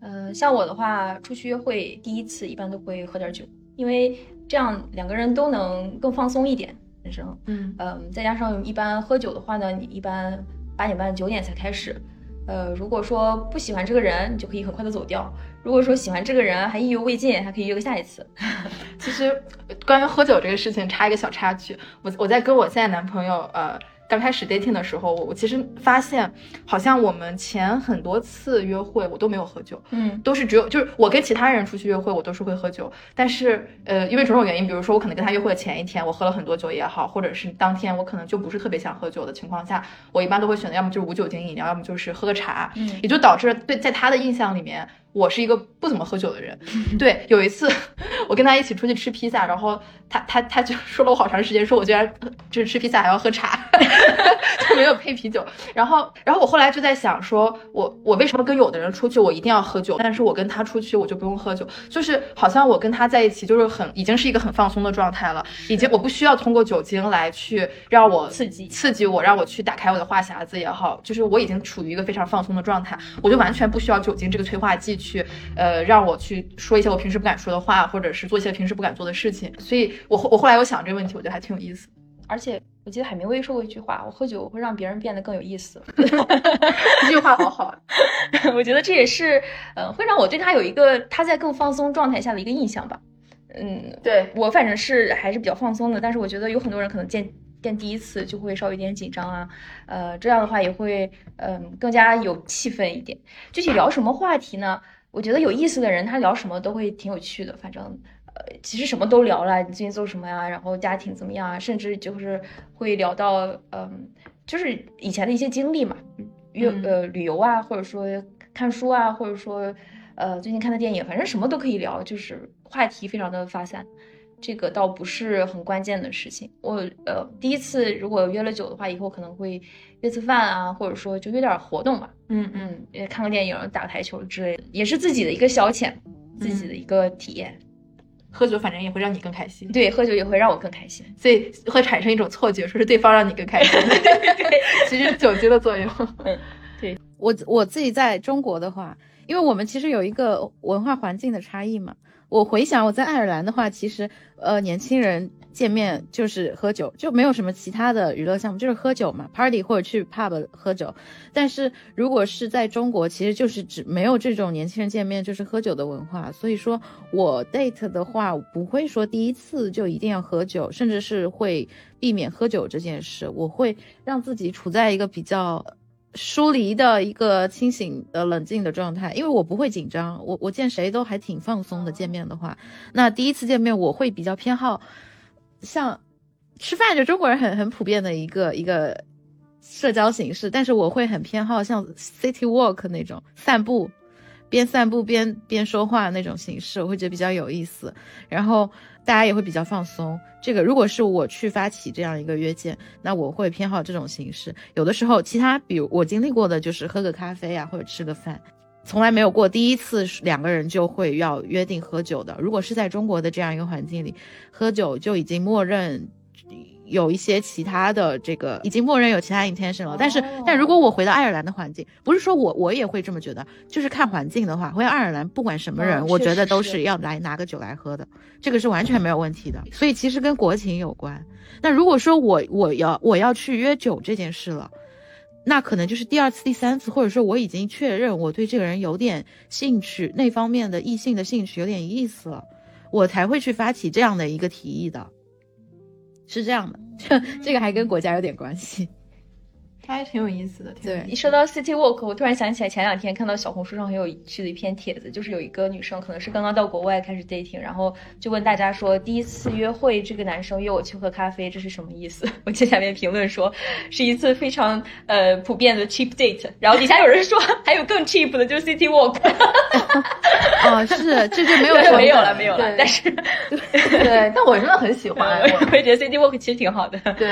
嗯，像我的话，出去约会第一次一般都会喝点酒，因为这样两个人都能更放松一点，人生。嗯嗯，再加上一般喝酒的话呢，你一般八点半九点才开始。呃，如果说不喜欢这个人，你就可以很快的走掉；如果说喜欢这个人，还意犹未尽，还可以约个下一次。其实，关于喝酒这个事情，插一个小插曲，我我在跟我现在男朋友，呃。刚开始 dating 的时候，我我其实发现，好像我们前很多次约会我都没有喝酒，嗯，都是只有就是我跟其他人出去约会，我都是会喝酒。但是呃，因为种种原因，比如说我可能跟他约会的前一天，我喝了很多酒也好，或者是当天我可能就不是特别想喝酒的情况下，我一般都会选择要么就是无酒精饮料，要么就是喝个茶，嗯，也就导致对在他的印象里面。我是一个不怎么喝酒的人，对，有一次 我跟他一起出去吃披萨，然后他他他就说了我好长时间，说我居然 就是吃披萨还要喝茶，就没有配啤酒。然后然后我后来就在想，说我我为什么跟有的人出去我一定要喝酒，但是我跟他出去我就不用喝酒，就是好像我跟他在一起就是很已经是一个很放松的状态了，已经我不需要通过酒精来去让我刺激刺激我，让我去打开我的话匣子也好，就是我已经处于一个非常放松的状态，我就完全不需要酒精这个催化剂。去，呃，让我去说一些我平时不敢说的话，或者是做一些平时不敢做的事情。所以，我后我后来有想这个问题，我觉得还挺有意思。而且，我记得海明威说过一句话：“我喝酒会让别人变得更有意思。”这句话好好，我觉得这也是，呃，会让我对他有一个他在更放松状态下的一个印象吧。嗯，对，我反正是还是比较放松的，但是我觉得有很多人可能见见第一次就会稍微有点紧张啊，呃，这样的话也会嗯、更加有气氛一点。具体聊什么话题呢？我觉得有意思的人他聊什么都会挺有趣的，反正呃其实什么都聊了，你最近做什么呀？然后家庭怎么样啊？甚至就是会聊到嗯、就是以前的一些经历嘛，约嗯呃旅游啊，或者说看书啊，或者说呃最近看的电影，反正什么都可以聊，就是话题非常的发散。这个倒不是很关键的事情。我呃第一次如果约了酒的话，以后可能会约次饭啊，或者说就约点儿活动吧。嗯嗯，嗯，也看个电影、打个台球之类的，也是自己的一个消遣，自己的一个体验。喝酒反正也会让你更开心，对，喝酒也会让我更开心。所以会产生一种错觉，说是对方让你更开心，其实酒精的作用。嗯，对我我自己在中国的话，因为我们其实有一个文化环境的差异嘛。我回想我在爱尔兰的话，其实呃年轻人见面就是喝酒，就没有什么其他的娱乐项目，就是喝酒嘛，party 或者去 pub 喝酒。但是如果是在中国，其实就是只没有这种年轻人见面就是喝酒的文化。所以说我 date 的话，我不会说第一次就一定要喝酒，甚至是会避免喝酒这件事。我会让自己处在一个比较疏离的一个清醒的冷静的状态，因为我不会紧张，我我见谁都还挺放松的。见面的话，那第一次见面我会比较偏好像吃饭，就中国人很很普遍的一个一个社交形式，但是我会很偏好像 city walk 那种散步，边散步边边说话那种形式，我会觉得比较有意思，然后大家也会比较放松。这个如果是我去发起这样一个约见，那我会偏好这种形式。有的时候，其他比如我经历过的就是喝个咖啡啊，或者吃个饭，从来没有过第一次两个人就会要约定喝酒的。如果是在中国的这样一个环境里，喝酒就已经默认。有一些其他的这个已经默认有其他 intention 了，但是但如果我回到爱尔兰的环境，不是说我我也会这么觉得，就是看环境的话，回到爱尔兰不管什么人，嗯我觉得都是要来拿个酒来喝的，这个是完全没有问题的。所以其实跟国情有关。那如果说我我要我要去约酒这件事了，那可能就是第二次、第三次，或者说我已经确认我对这个人有点兴趣，那方面的异性的兴趣有点意思了，我才会去发起这样的一个提议的。是这样的，这个还跟国家有点关系。它还挺有意思的，对一说到 City Walk，我突然想起来前两天看到小红书上很有趣的一篇帖子，就是有一个女生可能是刚刚到国外开始 dating，然后就问大家说，第一次约会这个男生约我去喝咖啡，这是什么意思？我记得下面评论说是一次非常呃普遍的 cheap date，然后底下有人说还有更 cheap 的，就是 City Walk，哦，是，这就没有没有了没有了对，但是对，但我真的很喜欢。我我会觉得 City Walk 其实挺好的。对，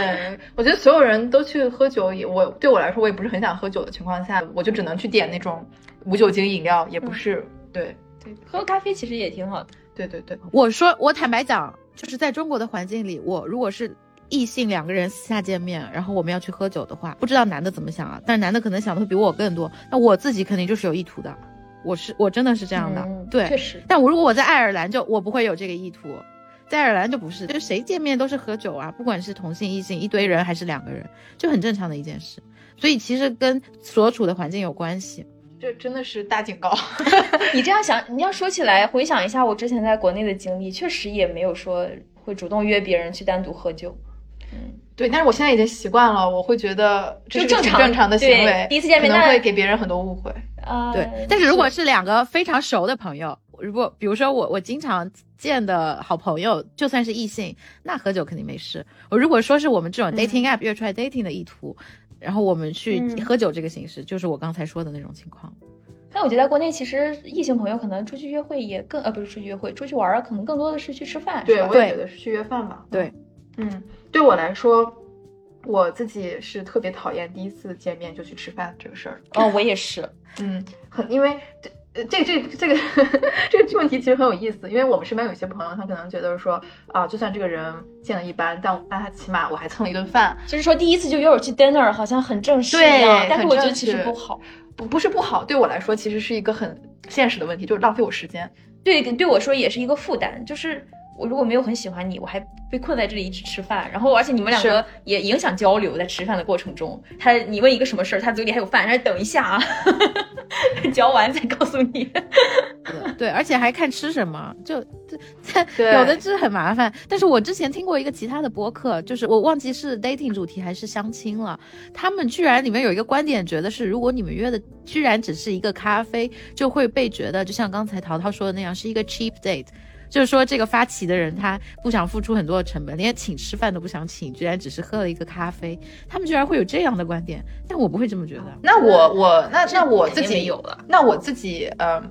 我觉得所有人都去喝酒，也我对我来说，我也不是很想喝酒的情况下，我就只能去点那种无酒精饮料，也不是。对，对，喝咖啡其实也挺好的。对对对，我说，我坦白讲，就是在中国的环境里，我如果是异性两个人私下见面，然后我们要去喝酒的话，不知道男的怎么想啊？但是男的可能想的会比我更多。那我自己肯定就是有意图的，我是我真的是这样的，嗯对。确实。但我如果我在爱尔兰就我不会有这个意图，在爱尔兰就不是，就是谁见面都是喝酒啊，不管是同性异性一堆人还是两个人，就很正常的一件事。所以其实跟所处的环境有关系。这真的是大警告。你这样想，你要说起来，回想一下我之前在国内的经历，确实也没有说会主动约别人去单独喝酒。嗯对，但是我现在已经习惯了，我会觉得这是正常正常的行为。第一次见面可能会给别人很多误会。啊、对，但是如果是两个非常熟的朋友，如果比如说我我经常见的好朋友，就算是异性，那喝酒肯定没事。我如果说是我们这种 dating app 约出来 dating 的意图，然后我们去嗯喝酒这个形式，就是我刚才说的那种情况。但我觉得在国内其实异性朋友可能出去约会也更呃不是出去约会，出去玩儿可能更多的是去吃饭，对，我也觉得是去约饭吧。对，嗯，对我来说，我自己是特别讨厌第一次见面就去吃饭这个事儿。哦，我也是，嗯，很因为这。呃，这这这个这个问题其实很有意思，因为我们身边有一些朋友，他可能觉得说啊，就算这个人见了一般，但但他起码我还蹭了一顿饭，就是说第一次就约我去 dinner，好像很正式一样，但是我觉得其实不好。不不是不好，对我来说其实是一个很现实的问题，就是浪费我时间。对，对我说也是一个负担，就是我如果没有很喜欢你，我还被困在这里一直吃饭，然后而且你们两个也影响交流，在吃饭的过程中，他你问一个什么事儿，他嘴里还有饭，他说等一下啊，嚼完再告诉你。对，而且还看吃什么，就这有的就是很麻烦。但是我之前听过一个其他的播客，就是我忘记是 dating 主题还是相亲了，他们居然里面有一个观点，觉得是如果你们约的居然只是一个咖啡，就会被觉得就像刚才淘淘说的那样，是一个 cheap date。就是说，这个发起的人他不想付出很多的成本，连请吃饭都不想请，居然只是喝了一个咖啡，他们居然会有这样的观点，但我不会这么觉得。那我我那那我自己没有了，那我自己呃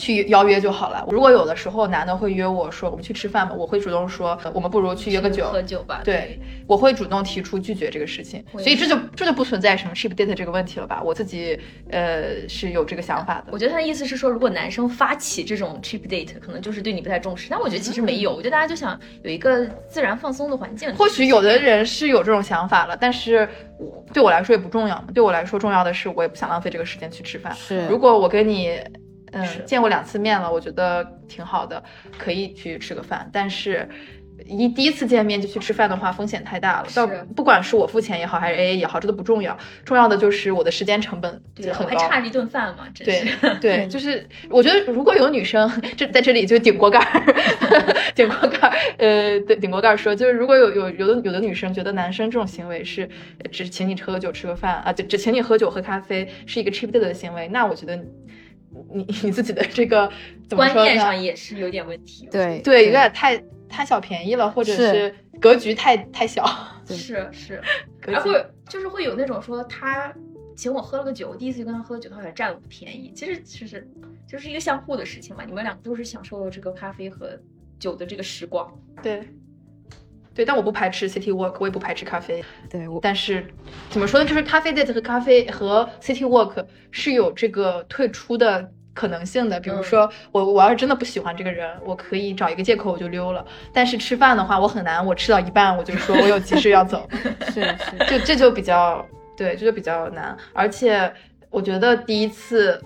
去邀约就好了。如果有的时候男的会约我说我们去吃饭吧，我会主动说呃我们不如去约个酒。喝酒吧。对，我会主动提出拒绝这个事情，所以这就这就不存在什么 cheap date 这个问题了吧？我自己呃是有这个想法的。我觉得他的意思是说，如果男生发起这种 cheap date，可能就是对你不太重视。但我觉得其实没有，我觉得大家就想有一个自然放松的环境。或许有的人是有这种想法了，但是我对我来说也不重要。对我来说，重要的是我也不想浪费这个时间去吃饭。是如果我跟你嗯见过两次面了，我觉得挺好的，可以去吃个饭。但是，一第一次见面就去吃饭的话，风险太大了。到不管是我付钱也好，还是 AA 也好，这都不重要。重要的就是我的时间成本很高。还差了一顿饭嘛，真对是。对，就是我觉得如果有女生这在这里就顶锅盖儿，顶锅盖儿，呃，对，顶锅盖儿说，就是如果有有有的有的女生觉得男生这种行为是呃只请你喝酒吃个饭啊，就只请你喝酒喝咖啡是一个 cheap 的行为，那我觉得你你你自己的这个怎么观说呢？念上也是有点问题。对对，有点太贪小便宜了，或者是是格局太太小。对是是，格局而会就是会有那种说他请我喝了个酒，我第一次就跟他喝酒，他好像占了我的便宜。其实其实就是一个相互的事情嘛，你们俩都是享受了这个咖啡和酒的这个时光。对。对，但我不排斥 city walk，我也不排斥咖啡。对我但是怎么说呢？就是咖啡 date 和咖啡和 city walk 是有这个退出的可能性的。比如说，我我要是真的不喜欢这个人，我可以找一个借口我就溜了。但是吃饭的话，我很难，我吃到一半我就说我有急事要走，是是，就这就比较对，这就比较难。而且我觉得第一次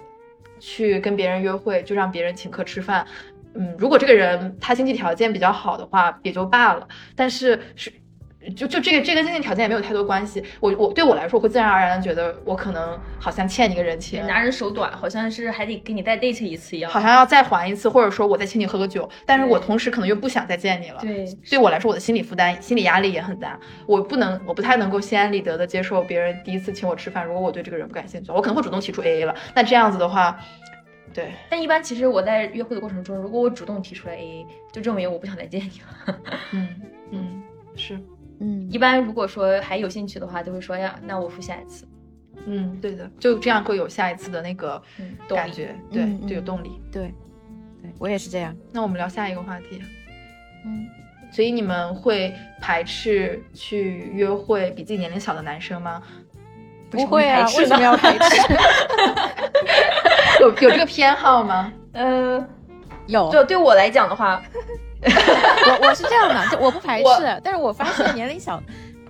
去跟别人约会，就让别人请客吃饭。嗯，如果这个人他经济条件比较好的话，也就罢了。但是是，就就这个这个经济条件也没有太多关系。我我对我来说，我会自然而然的觉得我可能好像欠你个人情，拿人手短，好像是还得给你再 date 一次一样。好像要再还一次，或者说我再请你喝个酒。但是我同时可能又不想再见你了。对，对我来说，我的心理负担、心理压力也很大。我不能，我不太能够心安理得的接受别人第一次请我吃饭，如果我对这个人不感兴趣，我可能会主动提出 AA 了。那这样子的话，对，但一般其实我在约会的过程中，如果我主动提出来 AA，就证明我不想再见你了。嗯嗯，是，嗯一般如果说还有兴趣的话，就会说呀，那我付下一次。嗯，对的，就这样会有下一次的那个嗯，感觉，对，就有动力。对对，我也是这样。那我们聊下一个话题。嗯，所以你们会排斥去约会比自己年龄小的男生吗？不会啊，为什么要排斥？有 有这个偏好吗？呃，有，就对我来讲的话，我我是这样的，就我不排斥，但是我发现年龄小，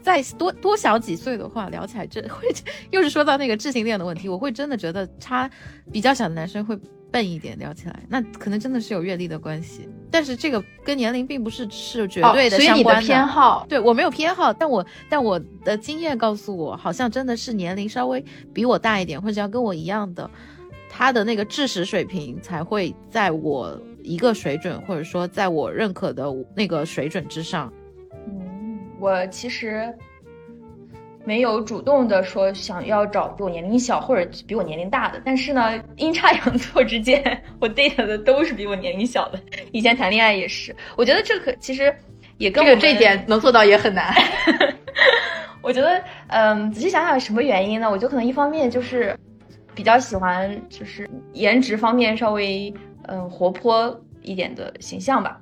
再多多小几岁的话，聊起来真会，又是说到那个智性恋的问题，我会真的觉得差比较小的男生会笨一点，聊起来，那可能真的是有阅历的关系，但是这个跟年龄并不是是绝对的哦、所以你的。相关偏好，对我没有偏好，但我但我的经验告诉我，好像真的是年龄稍微比我大一点，或者要跟我一样的，他的那个知识水平才会在我一个水准，或者说在我认可的那个水准之上。嗯，我其实没有主动的说想要找比我年龄小或者比我年龄大的，但是呢，阴差阳错之间，我 date 的都是比我年龄小的。以前谈恋爱也是，我觉得这可其实也跟我这个这点能做到也很难。我觉得，嗯，仔细想想什么原因呢？我觉得可能一方面就是比较喜欢，就是颜值方面稍微嗯活泼一点的形象吧，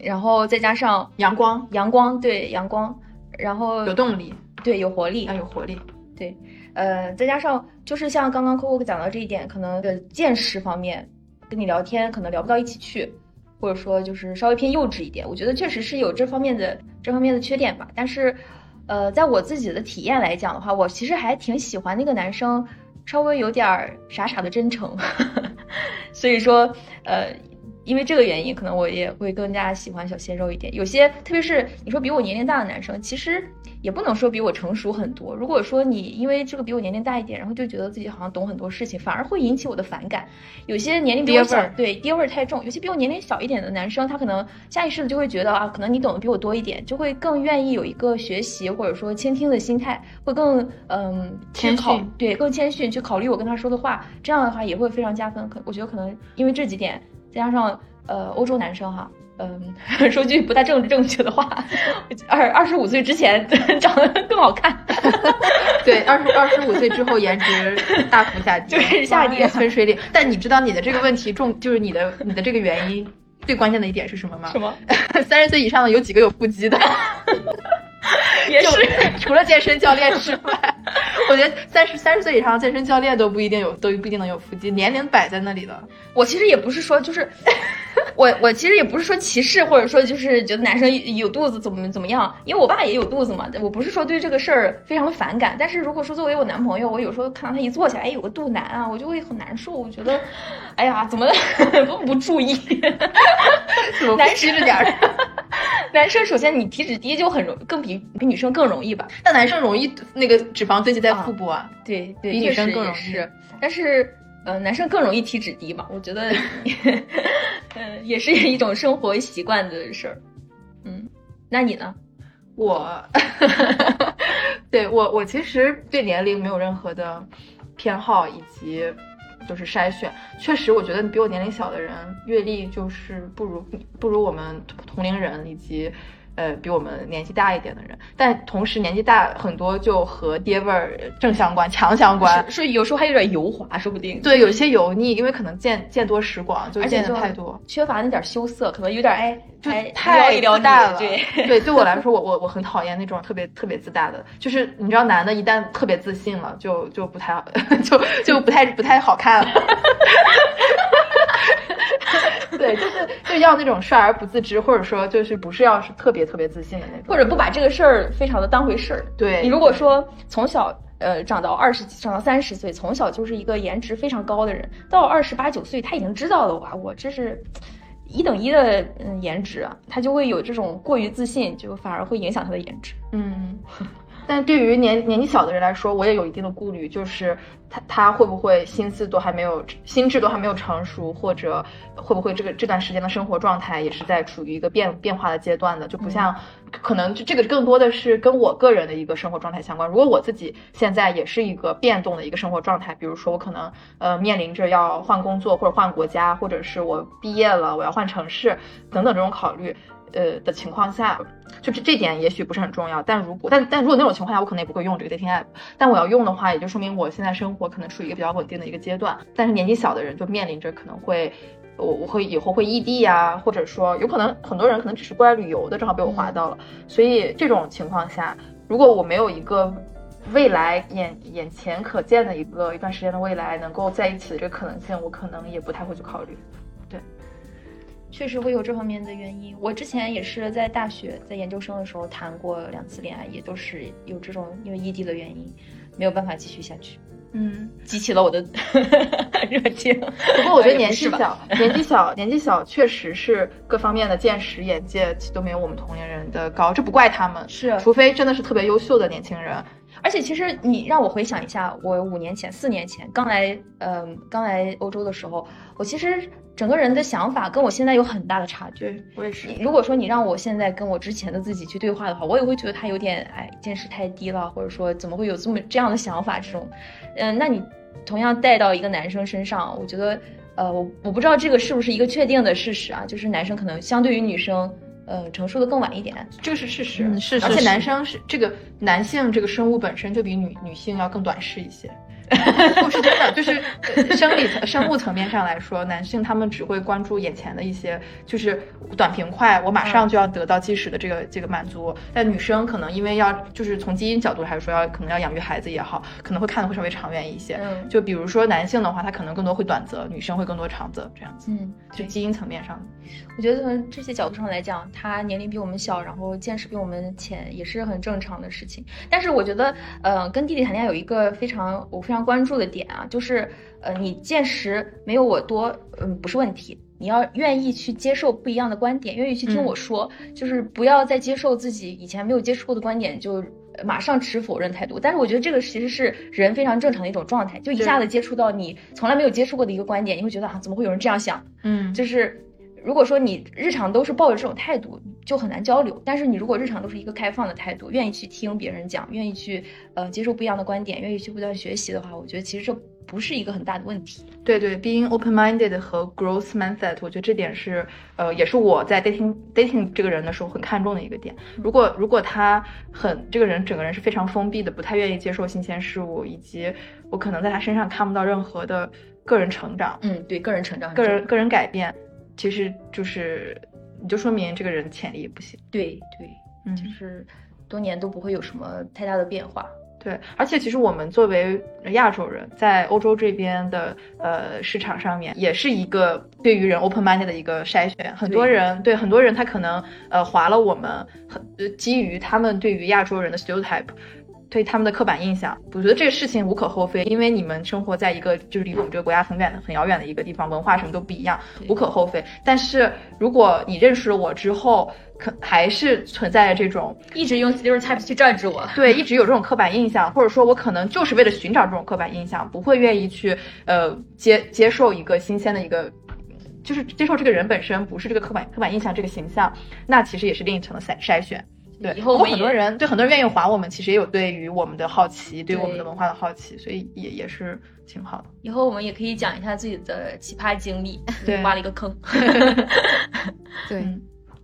然后再加上阳光阳光，对阳光，然后有动力，对有活力啊，有活力。对，呃，再加上就是像刚刚 Coco 讲到这一点，可能的见识方面，跟你聊天可能聊不到一起去，或者说就是稍微偏幼稚一点。我觉得确实是有这方面的这方面的缺点吧。但是，呃，在我自己的体验来讲的话，我其实还挺喜欢那个男生稍微有点儿傻傻的真诚，所以说，呃。因为这个原因，可能我也会更加喜欢小鲜肉一点。有些，特别是你说比我年龄大的男生，其实也不能说比我成熟很多。如果说你因为这个比我年龄大一点，然后就觉得自己好像懂很多事情，反而会引起我的反感。有些年龄比我小，对爹味儿太重。有些比我年龄小一点的男生，他可能下意识的就会觉得啊，可能你懂得比我多一点，就会更愿意有一个学习或者说倾听的心态，会更嗯谦逊，对，更谦逊去考虑我跟他说的话。这样的话也会非常加分。可我觉得可能因为这几点。再加上，呃，欧洲男生哈，嗯，说句不太政治正确的话，二二十五岁之前长得更好看，对，二十二十五岁之后颜值大幅下跌，就是下跌分水岭。但你知道你的这个问题重，就是你的你的这个原因最关键的一点是什么吗？什么？三十岁以上的有几个有腹肌的？也是，除了健身教练之外，我觉得三十三十岁以上健身教练都不一定有，都不一定能有腹肌。年龄摆在那里的。我其实也不是说，就是 我我其实也不是说歧视，或者说就是觉得男生有肚子怎么怎么样，因为我爸也有肚子嘛。我不是说对这个事儿非常的反感，但是如果说作为我男朋友，我有时候看到他一坐起来，哎，有个肚腩啊，我就会很难受。我觉得，哎呀，怎么 不注意？怎么男生着点儿？男生首先你体脂低就很容更比比女生更容易吧？但男生容易那个脂肪堆积在腹部啊，对对，比女生更容易。但是，呃，男生更容易体脂低嘛？我觉得，嗯，也是一种生活习惯的事儿。嗯，那你呢？我，对我我其实对年龄没有任何的偏好以及。就是筛选，确实，我觉得比我年龄小的人，阅历就是不如不如我们同龄人以及。呃，比我们年纪大一点的人，但同时年纪大很多就和爹味儿正相关、强相关，是有时候还有点油滑，说不定。对，有些油腻，因为可能见见多识广，就见的太多，缺乏那点羞涩，可能有点哎，就太自大了。对 对，对我来说，我我我很讨厌那种特别特别自大的，就是你知道，男的一旦特别自信了，就就不太 就就不太不太好看了。对，就是就要那种帅而不自知，或者说就是不是要是特别特别自信的那种，或者不把这个事儿非常的当回事儿。对你如果说从小呃长到二十长到三十岁，从小就是一个颜值非常高的人，到二十八九岁他已经知道了哇，我这是一等一的嗯颜值，他就会有这种过于自信，就反而会影响他的颜值。嗯。但对于年年纪小的人来说，我也有一定的顾虑，就是他他会不会心思都还没有，心智都还没有成熟，或者会不会这个这段时间的生活状态也是在处于一个变变化的阶段的，就不像可能就这个更多的是跟我个人的一个生活状态相关。如果我自己现在也是一个变动的一个生活状态，比如说我可能呃面临着要换工作或者换国家，或者是我毕业了我要换城市等等这种考虑。呃的情况下，就这这点也许不是很重要，但如果但但如果那种情况下，我可能也不会用这个 dating app。但我要用的话，也就说明我现在生活可能处于一个比较稳定的一个阶段。但是年纪小的人就面临着可能会，我我会以后会异地呀，或者说有可能很多人可能只是过来旅游的，正好被我划到了。所以这种情况下，如果我没有一个未来眼眼前可见的一个一段时间的未来能够在一起的这个可能性，我可能也不太会去考虑。确实会有这方面的原因。我之前也是在大学、在研究生的时候谈过两次恋爱，也都是有这种因为异地的原因，没有办法继续下去。嗯，激起了我的 热情。不过我觉得 年纪小、年纪小、年纪小，确实是各方面的见识、眼界都没有我们同龄人的高。这不怪他们，是除非真的是特别优秀的年轻人。而且其实你让我回想一下，我五年前、四年前刚来，嗯，刚来欧洲的时候，我其实。整个人的想法跟我现在有很大的差距。我也是。如果说你让我现在跟我之前的自己去对话的话，我也会觉得他有点哎见识太低了，或者说怎么会有这么这样的想法？这种，嗯，那你同样带到一个男生身上，我觉得，呃，我我不知道这个是不是一个确定的事实啊？就是男生可能相对于女生，呃，成熟的更晚一点，这个是事实。嗯，是。而且男生是这个男性这个生物本身就比女女性要更短视一些。不是真的，就是 生理层、生物层面上来说，男性他们只会关注眼前的一些，就是短平快，我马上就要得到即时的这个这个满足。但女生可能因为要，就是从基因角度还是说要可能要养育孩子也好，可能会看的会稍微长远一些。嗯，就比如说男性的话，他可能更多会短则，女生会更多长则这样子。嗯，就基因层面上，我觉得从这些角度上来讲，他年龄比我们小，然后见识比我们浅，也是很正常的事情。但是我觉得，呃，跟弟弟谈恋爱有一个非常我非常关注的点啊，就是，呃，你见识没有我多，嗯，不是问题。你要愿意去接受不一样的观点，愿意去听我说，就是不要再接受自己以前没有接触过的观点就。马上持否认态度，但是我觉得这个其实是人非常正常的一种状态，就一下子接触到你从来没有接触过的一个观点，你会觉得啊，怎么会有人这样想？嗯，就是如果说你日常都是抱着这种态度，就很难交流。但是你如果日常都是一个开放的态度，愿意去听别人讲，愿意去呃接受不一样的观点，愿意去不断学习的话，我觉得其实这。不是一个很大的问题。对对，being open-minded 和 growth mindset，我觉得这点是，呃，也是我在 dating dating 这个人的时候很看重的一个点。如果如果他很这个人整个人是非常封闭的，不太愿意接受新鲜事物，以及我可能在他身上看不到任何的个人成长。嗯，对，个人成长，个人个人改变，其实就是你就说明这个人潜力也不行。对对，嗯，就是多年都不会有什么太大的变化。对，而且其实我们作为亚洲人，在欧洲这边的呃市场上面，也是一个对于人 open minded 的一个筛选。很多人对很多人，他可能呃划了我们很基于他们对于亚洲人的 stereotype。对他们的刻板印象，我觉得这个事情无可厚非，因为你们生活在一个就是离我们这个国家很远的、很遥远的一个地方，文化什么都不一样，无可厚非。但是如果你认识了我之后，可还是存在着这种一直用 stereotypes 去 judge 我，对，一直有这种刻板印象，或者说我可能就是为了寻找这种刻板印象，不会愿意去呃接接受一个新鲜的一个，就是接受这个人本身不是这个刻板刻板印象这个形象，那其实也是另一层的筛筛选。对，以后我们很多人对很多人愿意划我们，其实也有对于我们的好奇，对我们的文化的好奇，所以也也是挺好的。以后我们也可以讲一下自己的奇葩经历，对，挖了一个坑。对，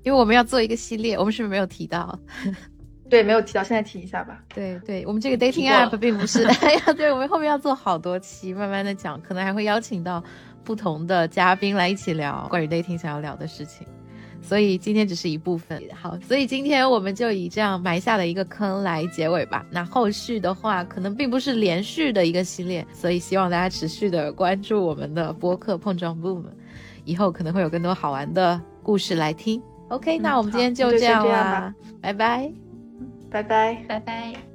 因为我们要做一个系列，我们是不是没有提到？对，没有提到，现在提一下吧。对，对我们这个 dating app 并不是，哎呀，对我们后面要做好多期，慢慢的讲，可能还会邀请到不同的嘉宾来一起聊关于 dating 想要聊的事情。所以今天只是一部分，好，所以今天我们就以这样埋下的一个坑来结尾吧。那后续的话，可能并不是连续的一个系列，所以希望大家持续的关注我们的播客碰撞 boom，以后可能会有更多好玩的故事来听。OK，那我们今天就这样啦，拜拜，拜拜，拜拜。